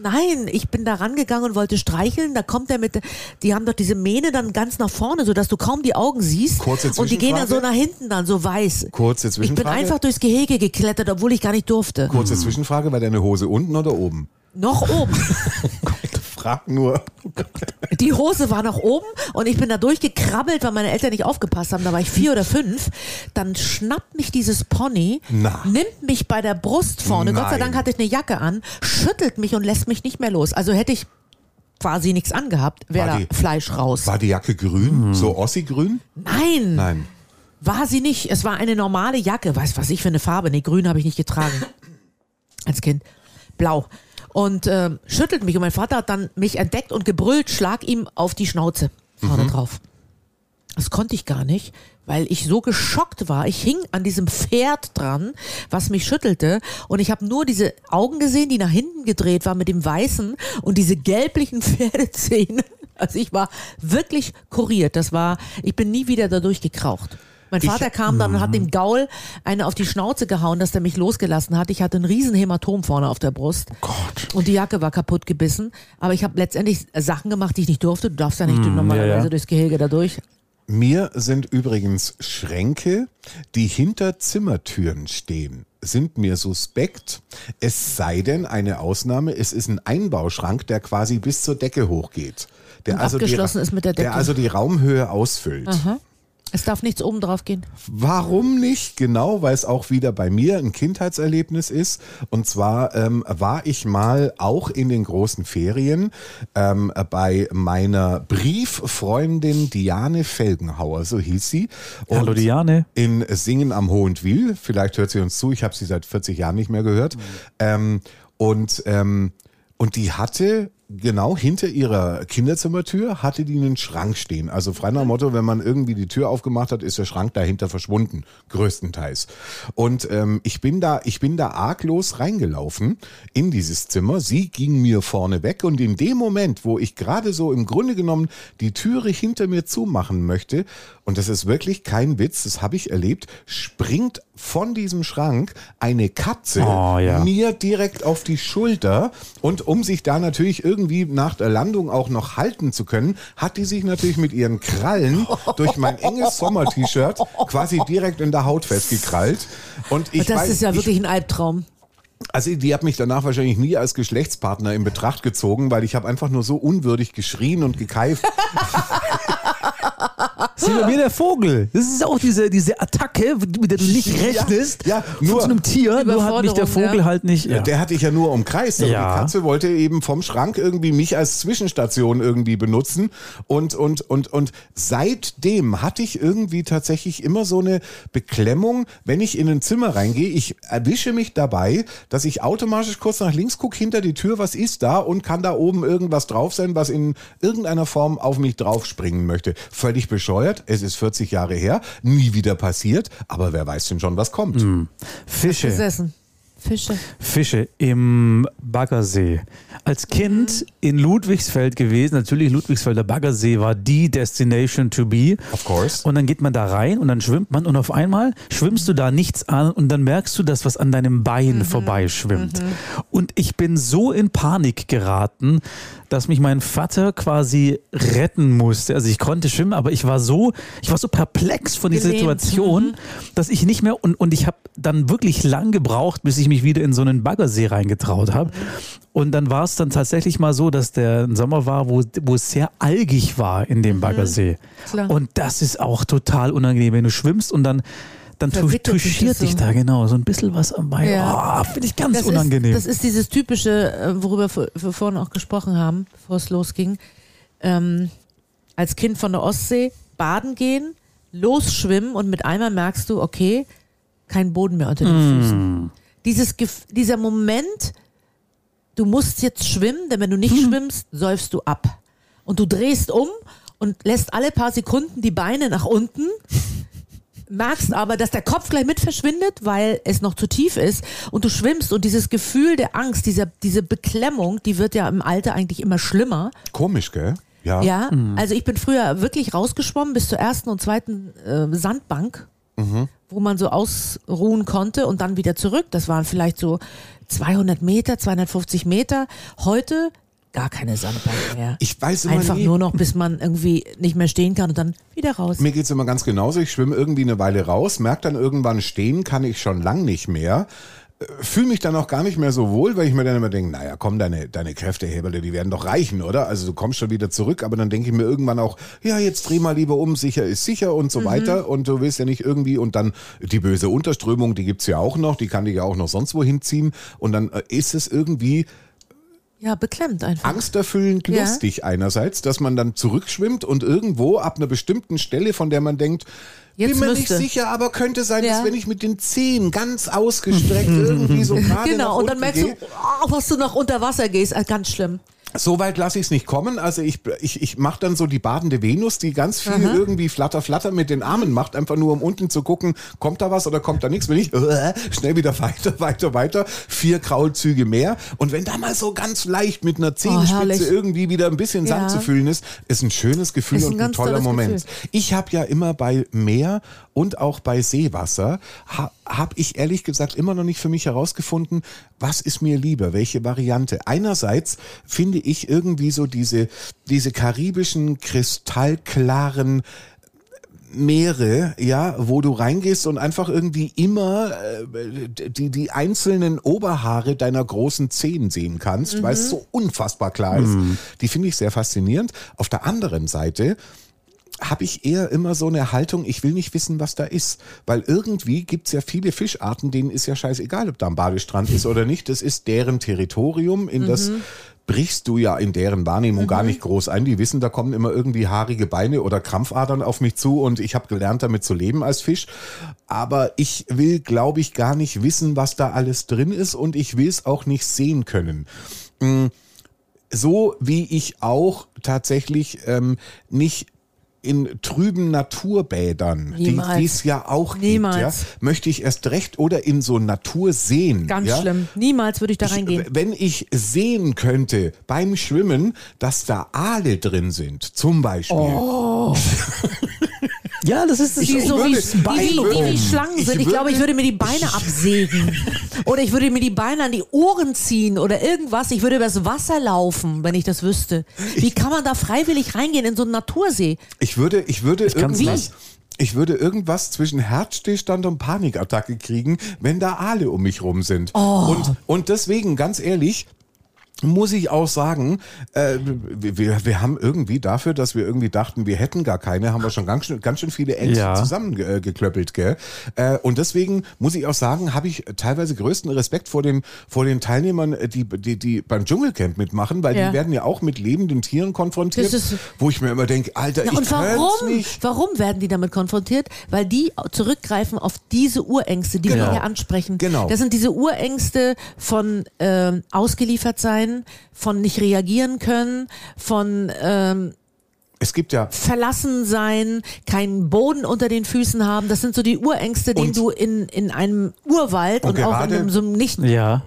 Nein, ich bin da rangegangen und wollte streicheln. Da kommt er mit, die haben doch diese Mähne dann ganz nach vorne, sodass du kaum die Augen siehst. Kurze und die gehen dann so Zwischenfrage. nach hinten dann, so weiß. Kurze Ich bin Zwischenfrage. einfach durchs Gehege geklettert, obwohl ich gar nicht durfte. Kurze Zwischenfrage, war deine Hose unten oder oben? Noch oben. Frag nur. Die Hose war noch oben und ich bin da durchgekrabbelt, weil meine Eltern nicht aufgepasst haben. Da war ich vier oder fünf. Dann schnappt mich dieses Pony, Na. nimmt mich bei der Brust vorne. Gott sei Nein. Dank hatte ich eine Jacke an, schüttelt mich und lässt mich nicht mehr los. Also hätte ich quasi nichts angehabt, wäre da Fleisch raus. War die Jacke grün? So Ossi-grün? Nein, Nein. war sie nicht. Es war eine normale Jacke. Weiß was ich für eine Farbe. Nee, grün habe ich nicht getragen. Als Kind. Blau. Und ähm, schüttelt mich. Und mein Vater hat dann mich entdeckt und gebrüllt, schlag ihm auf die Schnauze vorne drauf. Das konnte ich gar nicht, weil ich so geschockt war. Ich hing an diesem Pferd dran, was mich schüttelte. Und ich habe nur diese Augen gesehen, die nach hinten gedreht waren mit dem Weißen und diese gelblichen Pferdezähne. Also ich war wirklich kuriert. Das war, ich bin nie wieder dadurch gekraucht. Mein Vater kam dann und hat dem Gaul eine auf die Schnauze gehauen, dass der mich losgelassen hat. Ich hatte ein riesen Hämatom vorne auf der Brust. Gott. Und die Jacke war kaputt gebissen. Aber ich habe letztendlich Sachen gemacht, die ich nicht durfte. Du darfst ja nicht normalerweise ja, ja. durchs Gehege da durch. Mir sind übrigens Schränke, die hinter Zimmertüren stehen, sind mir suspekt. Es sei denn, eine Ausnahme, es ist ein Einbauschrank, der quasi bis zur Decke hochgeht. Der abgeschlossen die, ist mit der Decke. Der also die Raumhöhe ausfüllt. Es darf nichts oben drauf gehen. Warum nicht? Genau, weil es auch wieder bei mir ein Kindheitserlebnis ist. Und zwar ähm, war ich mal auch in den großen Ferien ähm, bei meiner Brieffreundin Diane Felgenhauer, so hieß sie. Und Hallo Diane. in Singen am Hohentwil. Vielleicht hört sie uns zu. Ich habe sie seit 40 Jahren nicht mehr gehört. Ähm, und, ähm, und die hatte genau hinter ihrer Kinderzimmertür hatte die einen Schrank stehen. Also frei nach Motto, wenn man irgendwie die Tür aufgemacht hat, ist der Schrank dahinter verschwunden, größtenteils. Und ähm, ich bin da, ich bin da arglos reingelaufen in dieses Zimmer. Sie ging mir vorne weg und in dem Moment, wo ich gerade so im Grunde genommen die Türe hinter mir zumachen möchte, und das ist wirklich kein Witz, das habe ich erlebt, springt von diesem Schrank eine Katze Oh, ja. mir direkt auf die Schulter und um sich da natürlich irgendwie nach der Landung auch noch halten zu können, hat die sich natürlich mit ihren Krallen durch mein enges Sommer-T-Shirt quasi direkt in der Haut festgekrallt. Und ich das weiß, ist ja ich, wirklich ein Albtraum. also die hat mich danach wahrscheinlich nie als Geschlechtspartner in Betracht gezogen, weil ich habe einfach nur so unwürdig geschrien und gekeift. Das ist bei mir der Vogel. Das ist auch diese, diese Attacke, mit der du nicht rechnest. ja, von nur- so einem Tier, nur hat mich der Vogel ja. halt nicht. Ja. Der hatte ich ja nur umkreist. Aber Ja. die Katze wollte eben vom Schrank irgendwie mich als Zwischenstation irgendwie benutzen. Und, und, und, und seitdem hatte ich irgendwie tatsächlich immer so eine Beklemmung, wenn ich in ein Zimmer reingehe. Ich erwische mich dabei, dass ich automatisch kurz nach links gucke, hinter die Tür, was ist da und kann da oben irgendwas drauf sein, was in irgendeiner Form auf mich draufspringen möchte. Völlig bescheuert. Es ist 40 Jahre her. Nie wieder passiert. Aber wer weiß denn schon, was kommt. Fische. Gesessen. Fische. Fische im Baggersee. Als Kind in Ludwigsfeld gewesen, natürlich Ludwigsfelder Baggersee war die Destination to be. Of course. Und dann geht man da rein und dann schwimmt man und auf einmal schwimmst du da nichts an und dann merkst du, dass was an deinem Bein vorbeischwimmt. Und ich bin so in Panik geraten, dass mich mein Vater quasi retten musste. Also ich konnte schwimmen, aber ich war so, ich war so perplex von dieser. Situation, dass ich nicht mehr und, und ich habe dann wirklich lang gebraucht, bis ich mich wieder in so einen Baggersee reingetraut habe. Und dann war es dann tatsächlich mal so, dass der Sommer war, wo, wo es sehr algig war in dem Baggersee. Klar. Und das ist auch total unangenehm, wenn du schwimmst und dann dann touchiert das so. dich da genau so ein bisschen was am Bein. Ja. Oh, Finde ich ganz Das unangenehm. Ist, das ist dieses typische, äh, worüber wir vorhin auch gesprochen haben, bevor es losging. Ähm, als Kind von der Ostsee baden gehen, losschwimmen und mit einmal merkst du, okay, kein Boden mehr unter den Mm. Füßen. Dieses, dieser Moment, du musst jetzt schwimmen, denn wenn du nicht Hm. schwimmst, säufst du ab. Und du drehst um und lässt alle paar Sekunden die Beine nach unten merkst aber, dass der Kopf gleich mit verschwindet, weil es noch zu tief ist und du schwimmst und dieses Gefühl der Angst, dieser, diese Beklemmung, die wird ja im Alter eigentlich immer schlimmer. Komisch, gell? Ja. Ja, also ich bin früher wirklich rausgeschwommen bis zur ersten und zweiten äh, Sandbank, wo man so ausruhen konnte und dann wieder zurück. Das waren vielleicht so 200 Meter, 250 Meter. Heute gar keine Sandbank mehr. Ich weiß immer Einfach nie. nur noch, bis man irgendwie nicht mehr stehen kann und dann wieder raus. Mir geht's immer ganz genauso. Ich schwimme irgendwie eine Weile raus, merke dann irgendwann stehen, kann ich schon lang nicht mehr. Fühle mich dann auch gar nicht mehr so wohl, weil ich mir dann immer denke, naja, komm, deine, deine Kräfteheberle, die werden doch reichen, oder? Also du kommst schon wieder zurück, aber dann denke ich mir irgendwann auch, ja, jetzt dreh mal lieber um, sicher ist sicher und so weiter. Und du willst ja nicht irgendwie, und dann die böse Unterströmung, die gibt's ja auch noch, die kann dich ja auch noch sonst wohin ziehen. Und dann äh, ist es irgendwie Ja, beklemmt einfach. angsterfüllend Ja. lustig einerseits, dass man dann zurückschwimmt und irgendwo ab einer bestimmten Stelle, von der man denkt, Jetzt bin mir nicht sicher, aber könnte sein, Ja. dass wenn ich mit den Zehen ganz ausgestreckt irgendwie so gerade Genau, und dann merkst du, oh, was du nach unter Wasser gehst, äh, ganz schlimm. So weit lasse ich es nicht kommen. Also ich, ich, ich mache dann so die badende Venus, die ganz viel irgendwie flatter, flatter mit den Armen macht, einfach nur um unten zu gucken, kommt da was oder kommt da nichts. Wenn nicht, äh, schnell wieder weiter, weiter, weiter. Vier Kraulzüge mehr. Und wenn da mal so ganz leicht mit einer Zehenspitze herrlich. irgendwie wieder ein bisschen Sand Ja. zu füllen ist, ist ein schönes Gefühl ein und ein toller Moment. Gefühl. Ich habe ja immer bei Meer und auch bei Seewasser, ha, habe ich ehrlich gesagt immer noch nicht für mich herausgefunden, was ist mir lieber, welche Variante. Einerseits finde ich irgendwie so diese, diese karibischen, kristallklaren Meere, ja, wo du reingehst und einfach irgendwie immer äh, die, die einzelnen Oberhaare deiner großen Zehen sehen kannst, weil es so unfassbar klar ist. Die finde ich sehr faszinierend. Auf der anderen Seite habe ich eher immer so eine Haltung, ich will nicht wissen, was da ist. Weil irgendwie gibt's ja viele Fischarten, denen ist ja scheißegal, ob da ein Badestrand ist oder nicht. Das ist deren Territorium, in das brichst du ja in deren Wahrnehmung gar nicht groß ein. Die wissen, da kommen immer irgendwie haarige Beine oder Krampfadern auf mich zu und ich habe gelernt, damit zu leben als Fisch. Aber ich will, glaube ich, gar nicht wissen, was da alles drin ist und ich will es auch nicht sehen können so wie ich auch tatsächlich ähm, nicht in trüben Naturbädern, die Niemals. die es ja auch Niemals. gibt, ja, möchte ich erst recht oder in so Naturseen. Ganz ja? schlimm. Niemals würde ich da Ich, reingehen. wenn ich sehen könnte beim Schwimmen, dass da Aale drin sind, zum Beispiel. Oh. Ja, das ist das Die Ich so würde- wie, ich wie, wie, würde- wie, Schlangen ich sind. Ich glaube, ich würde- mir die Beine absägen. Oder ich würde mir die Beine an die Ohren ziehen oder irgendwas. Ich würde übers Wasser laufen, wenn ich das wüsste. Wie kann man da freiwillig reingehen in so einen Natursee? Ich würde, ich würde kann's irgendwas. Ich würde irgendwas zwischen Herzstillstand und Panikattacke kriegen, wenn da Aale um mich rum sind. Oh. Und, und deswegen, ganz ehrlich, muss ich auch sagen, äh, wir, wir- wir haben irgendwie dafür, dass wir irgendwie dachten, wir hätten gar keine, haben wir schon ganz schön, ganz schön viele Ängste Ja. zusammengeklöppelt, gell? Äh, und deswegen muss ich auch sagen, habe ich teilweise größten Respekt vor den, vor den Teilnehmern, äh, die, die, die beim Dschungelcamp mitmachen, weil Ja. die werden ja auch mit lebenden Tieren konfrontiert, wo ich mir immer denke, Alter, Na, ich und warum? nicht. Warum werden die damit konfrontiert? Weil die zurückgreifen auf diese Urängste, die Genau. wir hier ansprechen. Genau. Das sind diese Urängste von ähm, ausgeliefert sein, von nicht reagieren können, von ähm, Es gibt ja, verlassen sein, keinen Boden unter den Füßen haben. Das sind so die Urängste, Und- du in, in einem Urwald Und und, auch in einem, so einem nicht Ja.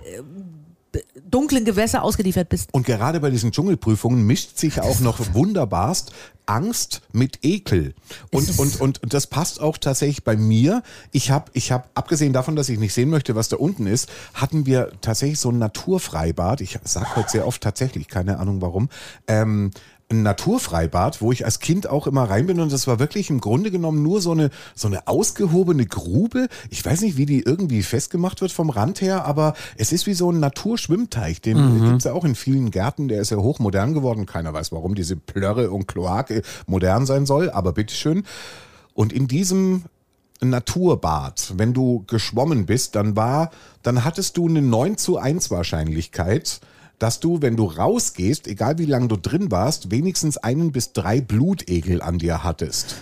Dunklen Gewässer ausgeliefert bist. Und gerade bei diesen Dschungelprüfungen mischt sich auch noch wunderbarst Angst mit Ekel. Und, und, und, und das passt auch tatsächlich bei mir. Ich habe, ich hab, abgesehen davon, dass ich nicht sehen möchte, was da unten ist, hatten wir tatsächlich so ein Naturfreibad. Ich sage heute sehr oft tatsächlich, keine Ahnung warum. Ähm, ein Naturfreibad, wo ich als Kind auch immer rein bin und das war wirklich im Grunde genommen nur so eine so eine ausgehobene Grube. Ich weiß nicht, wie die irgendwie festgemacht wird vom Rand her, aber es ist wie so ein Naturschwimmteich. Den gibt's ja auch in vielen Gärten. Der ist ja hochmodern geworden. Keiner weiß, warum diese Plörre und Kloake modern sein soll, aber bitteschön. Und in diesem Naturbad, wenn du geschwommen bist, dann war, dann hattest du eine 9 zu 1 Wahrscheinlichkeit, dass du, wenn du rausgehst, egal wie lange du drin warst, wenigstens einen bis drei Blutegel an dir hattest.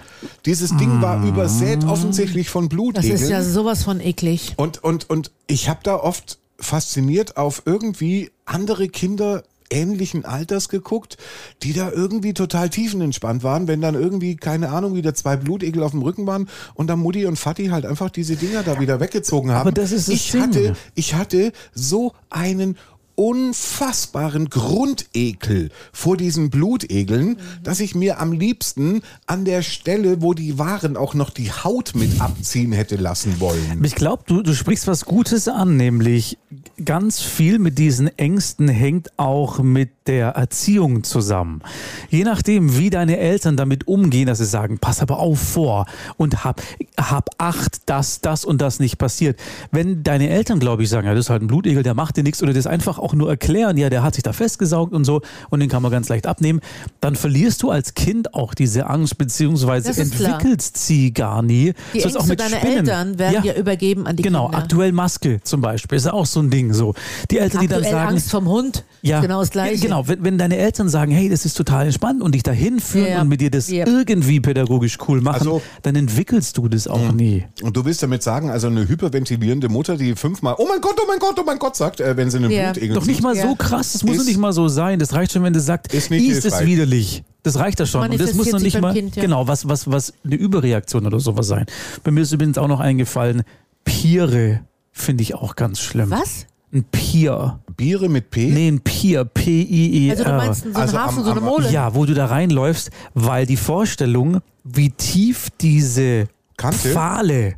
Dieses Ding war übersät offensichtlich von Das Blutegeln. ist ja sowas von eklig. Und, und, und ich habe da oft fasziniert auf irgendwie andere Kinder ähnlichen Alters geguckt, die da irgendwie total tiefenentspannt waren, wenn dann irgendwie, keine Ahnung, wieder zwei Blutegel auf dem Rücken waren und dann Mutti und Vati halt einfach diese Dinger da wieder weggezogen haben. Aber das ist das ich Ding. hatte, ich hatte so einen unfassbaren Grundekel vor diesen Blutegeln, dass ich mir am liebsten an der Stelle, wo die waren, auch noch die Haut mit abziehen hätte lassen wollen. Ich glaube, du, du sprichst was Gutes an, nämlich ganz viel mit diesen Ängsten hängt auch mit der Erziehung zusammen. Je nachdem, wie deine Eltern damit umgehen, dass sie sagen, pass aber auf vor und hab, hab Acht, dass das und das nicht passiert. Wenn deine Eltern, glaube ich, sagen, ja, das ist halt ein Blutegel, der macht dir nichts oder das einfach auch nur erklären, ja, der hat sich da festgesaugt und so und den kann man ganz leicht abnehmen, dann verlierst du als Kind auch diese Angst, beziehungsweise ist klar. entwickelst sie gar nie. Die So Ängste deiner Eltern werden ja. übergeben an die Genau, Kinder. aktuell Maske zum Beispiel ist ja auch so ein Ding. So die Eltern, die dann Aktuell sagen, Angst vom Hund. ja, genau das Gleiche. Genau, wenn, wenn deine Eltern sagen, hey, das ist total entspannt und dich dahin führen Ja. und mit dir das Ja. irgendwie pädagogisch cool machen, Also- dann entwickelst du das auch nie. Und du willst damit sagen, also eine hyperventilierende Mutter, die fünfmal, oh mein Gott, oh mein Gott, oh mein Gott sagt, äh, wenn sie einen Ja. Blutegel Doch nicht mal so krass, das muss Ist- doch nicht mal so sein. Das reicht schon, wenn du sagst, Ist nicht ist es widerlich. Das reicht ja schon. Und das muss noch nicht mal, Kind, ja. genau, was, was, was eine Überreaktion oder sowas sein. Bei mir ist übrigens auch noch eingefallen, Piere finde ich auch ganz schlimm. Was? Ein Pier. Biere mit P? Nee, ein Pier, P-I-E-R. Also du meinst so einen Also Hafen, am- so eine Mole? Ja, wo du da reinläufst, weil die Vorstellung, wie tief diese Kante? Pfahle,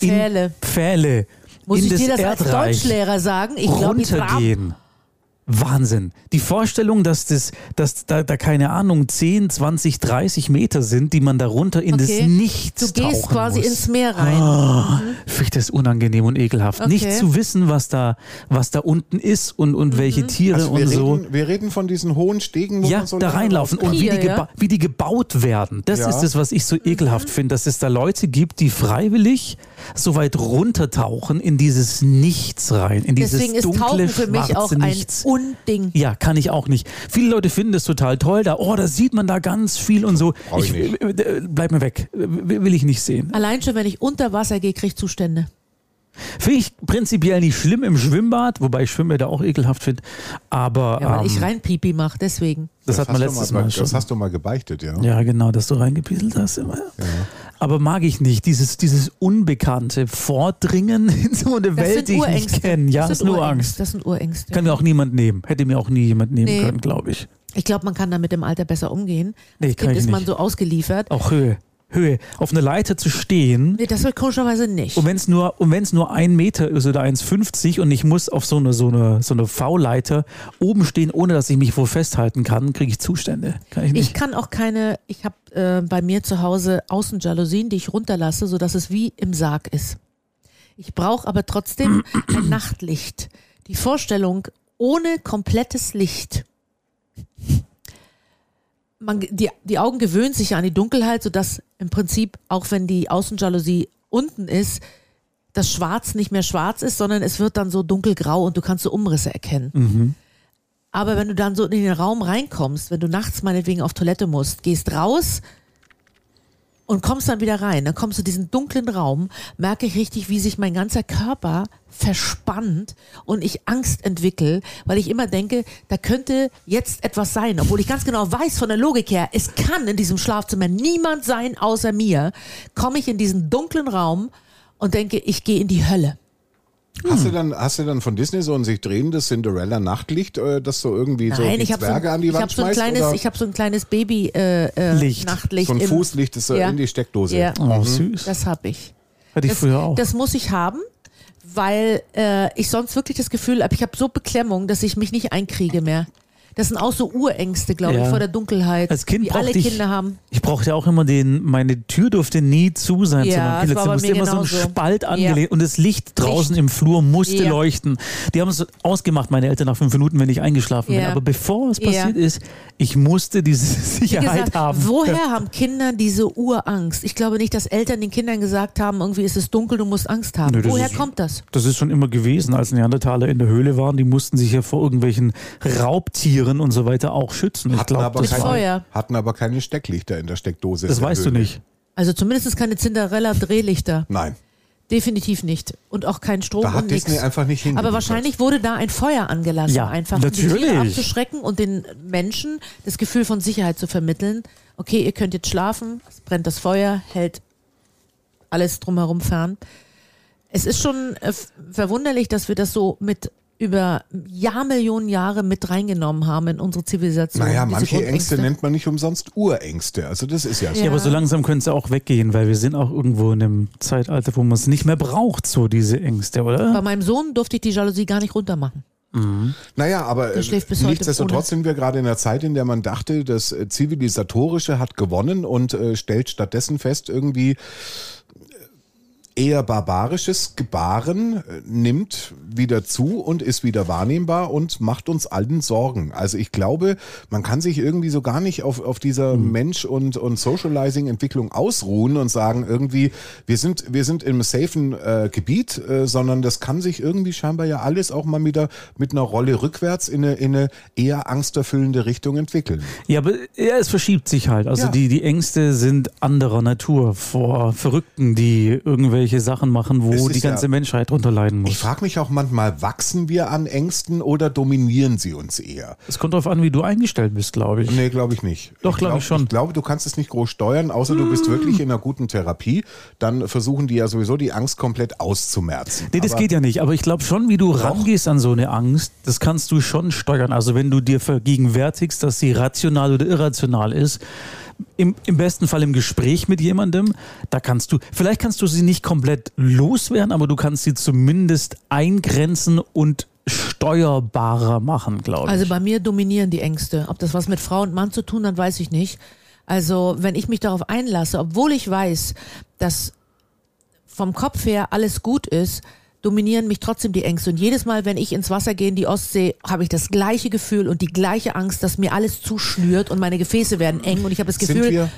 in- Pfähle. Pfähle Muss in ich das dir das als Erdreich Deutschlehrer sagen? Ich glaube, ich runtergehen. Wahnsinn. Die Vorstellung, dass das, dass da, da keine Ahnung, 10, 20, 30 Meter sind, die man da runter in das Okay. Nichts Du gehst tauchen quasi muss. ins Meer rein. Oh, Finde ich das unangenehm und ekelhaft. Okay. Nicht zu wissen, was da, was da unten ist und, und welche Tiere Also und so. reden, wir reden von diesen hohen Stegen, wo Ja, man so da reinlaufen und wie die, ja. wie die gebaut werden. Das Ja. ist das, was ich so ekelhaft finde, dass es da Leute gibt, die freiwillig so weit runtertauchen in dieses Nichts rein, in dieses Deswegen ist dunkle, Tauchen für mich auch schwarze ein Nichts. Unding. Ja, kann ich auch nicht. Viele Leute finden das total toll, da, oh, da sieht man da ganz viel und so. Brauch ich nicht. äh, bleib mir weg. Will ich nicht sehen. Allein schon, wenn ich unter Wasser gehe, kriege ich Zustände. Finde ich prinzipiell nicht schlimm im Schwimmbad, wobei ich Schwimmbäder auch ekelhaft finde. Aber Ja, weil ähm, ich rein Pipi mache, deswegen. das, hat man hast du letztes mal, Mal, schon. Das hast du mal gebeichtet, ja. Ja, genau, dass du reingepieselt hast immer. Aber mag ich nicht, dieses, dieses unbekannte Vordringen in so eine Das Welt, die ich nicht kenne. Ja, das ist nur. Angst. Das sind Urängste. Kann mir auch niemand nehmen. Hätte mir auch nie jemand nehmen Nee. können, glaube ich. Ich glaube, man kann damit im Alter besser umgehen. Nee, Als kann Kind ich ist man nicht. so ausgeliefert. Auch Höhe. Höhe auf einer Leiter zu stehen. Nee, das wird komischerweise nicht. Und wenn es nur, und wenn's nur ein Meter ist oder 1,50 und ich muss auf so eine, so eine, so eine V-Leiter oben stehen, ohne dass ich mich wo festhalten kann, kriege ich Zustände. Kann ich Ich nicht. kann auch keine, ich habe äh, bei mir zu Hause Außenjalousien, die ich runterlasse, sodass es wie im Sarg ist. Ich brauche aber trotzdem ein Nachtlicht. Die Vorstellung ohne komplettes Licht. Man, die, die Augen gewöhnen sich ja an die Dunkelheit, sodass im Prinzip, auch wenn die Außenjalousie unten ist, das Schwarz nicht mehr schwarz ist, sondern es wird dann so dunkelgrau und du kannst so Umrisse erkennen. Aber wenn du dann so in den Raum reinkommst, wenn du nachts meinetwegen auf Toilette musst, gehst raus und kommst dann wieder rein, dann kommst du in diesen dunklen Raum, merke ich richtig, wie sich mein ganzer Körper verspannt und ich Angst entwickle, weil ich immer denke, da könnte jetzt etwas sein, obwohl ich ganz genau weiß von der Logik her, es kann in diesem Schlafzimmer niemand sein außer mir, komme ich in diesen dunklen Raum und denke, ich gehe in die Hölle. Hast du dann, hast du dann von Disney so ein sich drehendes Cinderella-Nachtlicht, äh, das so irgendwie so Nein, die ich habe so, Zwerge an die ich Wand hab so ein schmeißt? kleines, oder ich habe so ein kleines Baby äh, äh, Licht. Nachtlicht so ein Fußlicht, das so Ja. in die Steckdose. Ja. Oh, süß. Das habe ich. Hatte ich Das, früher auch. das muss ich haben, weil äh, ich sonst wirklich das Gefühl habe, ich habe so Beklemmung, dass ich mich nicht einkriege mehr. Das sind auch so Urängste, glaube ich, Ja. vor der Dunkelheit, Als Kind die alle ich- Kinder haben. Ich brauchte auch immer den, meine Tür durfte nie zu sein Ja, zu meinem bei musste immer so ein genauso. Spalt Ja. angelegt und das Licht draußen Licht. im Flur musste Ja. leuchten. Die haben es ausgemacht, meine Eltern, nach fünf Minuten, wenn ich eingeschlafen bin. Ja. Aber bevor es Ja. passiert ist, ich musste diese Sicherheit gesagt, haben. woher haben Kinder diese Urangst? Ich glaube nicht, dass Eltern den Kindern gesagt haben, irgendwie ist es dunkel, du musst Angst haben. Nö, woher ist- kommt das? Das ist schon immer gewesen, als Neandertaler in der Höhle waren. Die mussten sich ja vor irgendwelchen Raubtieren und so weiter auch schützen. Ich Hatten, glaube, aber keine, Feuer. hatten aber keine Stecklichter in der Steckdose. das weißt du Höhle. nicht. Also zumindest keine Cinderella-Drehlichter. Nein, Definitiv nicht. Und auch kein Strom da hat und. Disney einfach nicht hingeliefert. Aber wahrscheinlich wurde da ein Feuer angelassen, Ja, einfach um die Tiere natürlich. abzuschrecken und den Menschen das Gefühl von Sicherheit zu vermitteln. Okay, ihr könnt jetzt schlafen, es brennt das Feuer, hält alles drumherum fern. Es ist schon äh, verwunderlich, dass wir das so mit über Jahrmillionen Jahre mit reingenommen haben in unsere Zivilisation. Naja, manche. Ängste nennt man nicht umsonst Urängste. Also das ist ja so. Ja, aber so langsam können sie auch weggehen, weil wir sind auch irgendwo in einem Zeitalter, wo man es nicht mehr braucht, so diese Ängste, oder? Bei meinem Sohn durfte ich die Jalousie gar nicht runter machen. Naja, aber äh, nichtsdestotrotz sind wir gerade in einer Zeit, in der man dachte, das Zivilisatorische hat gewonnen und äh, stellt stattdessen fest, irgendwie eher barbarisches Gebaren äh, nimmt wieder zu und ist wieder wahrnehmbar und macht uns allen Sorgen. Also ich glaube, man kann sich irgendwie so gar nicht auf, auf dieser Mensch- und, und Socializing-Entwicklung ausruhen und sagen irgendwie, wir sind, wir sind im safen äh, Gebiet, äh, sondern das kann sich irgendwie scheinbar ja alles auch mal wieder mit einer Rolle rückwärts in eine, in eine eher angsterfüllende Richtung entwickeln. Ja, aber ja, es verschiebt sich halt. Also Ja. die, die Ängste sind anderer Natur vor Verrückten, die irgendwelche Sachen machen, wo die ganze ja- Menschheit drunter leiden Ich muss. frage mich auch manchmal, wachsen wir an Ängsten oder dominieren sie uns eher? Es kommt darauf an, wie du eingestellt bist, glaube ich. Nee, glaube ich nicht. Doch, glaub ich schon. Ich glaube, du kannst es nicht groß steuern, außer du bist wirklich in einer guten Therapie. Dann versuchen die ja sowieso die Angst komplett auszumerzen. Nee, das Aber geht ja nicht. Aber ich glaube schon, wie du rangehst an so eine Angst, das kannst du schon steuern. Also wenn du dir vergegenwärtigst, dass sie rational oder irrational ist, im, im besten Fall im Gespräch mit jemandem, da kannst du, vielleicht kannst du sie nicht komplett loswerden, aber du kannst sie zumindest eingrenzen und steuerbarer machen, glaube ich. Also bei mir dominieren die Ängste. Ob das was mit Frau und Mann zu tun hat, weiß ich nicht. Also wenn ich mich darauf einlasse, obwohl ich weiß, dass vom Kopf her alles gut ist, dominieren mich trotzdem die Ängste. Und jedes Mal, wenn ich ins Wasser gehe, in die Ostsee, habe ich das gleiche Gefühl und die gleiche Angst, dass mir alles zuschnürt und meine Gefäße werden eng und ich habe das Gefühl, wir,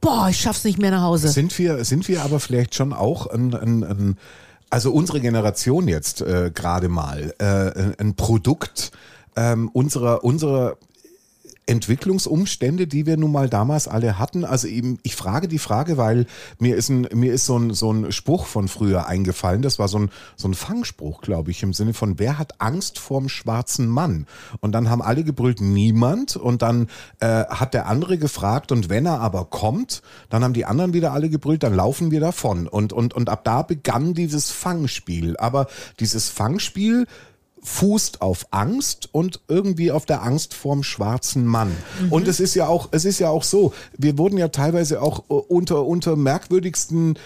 boah, ich schaff's nicht mehr nach Hause. sind wir, sind wir aber vielleicht schon auch ein, ein, ein also unsere Generation jetzt äh, gerade mal, äh, ein Produkt ähm, unserer, unserer Entwicklungsumstände, die wir nun mal damals alle hatten. Also eben, ich frage die Frage, weil mir ist ein, mir ist so ein, so ein Spruch von früher eingefallen. Das war so ein, so ein Fangspruch, glaube ich, im Sinne von, wer hat Angst vorm schwarzen Mann? Und dann haben alle gebrüllt, niemand. Und dann äh, hat der andere gefragt, und wenn er aber kommt, dann haben die anderen wieder alle gebrüllt, dann laufen wir davon. Und, und, und ab da begann dieses Fangspiel. Aber dieses Fangspiel fußt auf Angst und irgendwie auf der Angst vorm schwarzen Mann. Und es ist ja auch, es ist ja auch so, wir wurden ja teilweise auch äh, unter, unter merkwürdigsten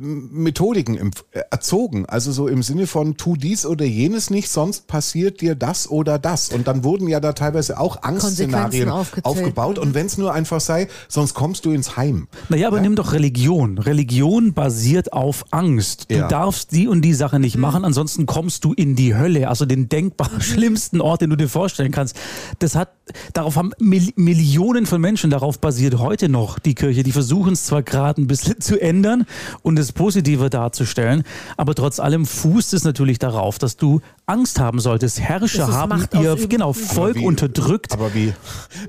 Methodiken äh, erzogen. Also so im Sinne von tu dies oder jenes nicht, sonst passiert dir das oder das. Und dann wurden ja da teilweise auch Angstszenarien aufgebaut. Und wenn es nur einfach sei, sonst kommst du ins Heim. Naja, aber nimm doch Religion. Religion basiert auf Angst. Du Ja. darfst die und die Sache nicht machen, ansonsten kommst du in die Hölle, also den denkbar schlimmsten Ort, den du dir vorstellen kannst. Das hat, darauf haben Mil Millionen von Menschen, darauf basiert heute noch die Kirche. Die versuchen es zwar gerade ein bisschen zu ändern und es positiver darzustellen, aber trotz allem fußt es natürlich darauf, dass du Angst haben solltest. Herrscher haben Macht ihr genau, Volk wie- unterdrückt. Aber wie,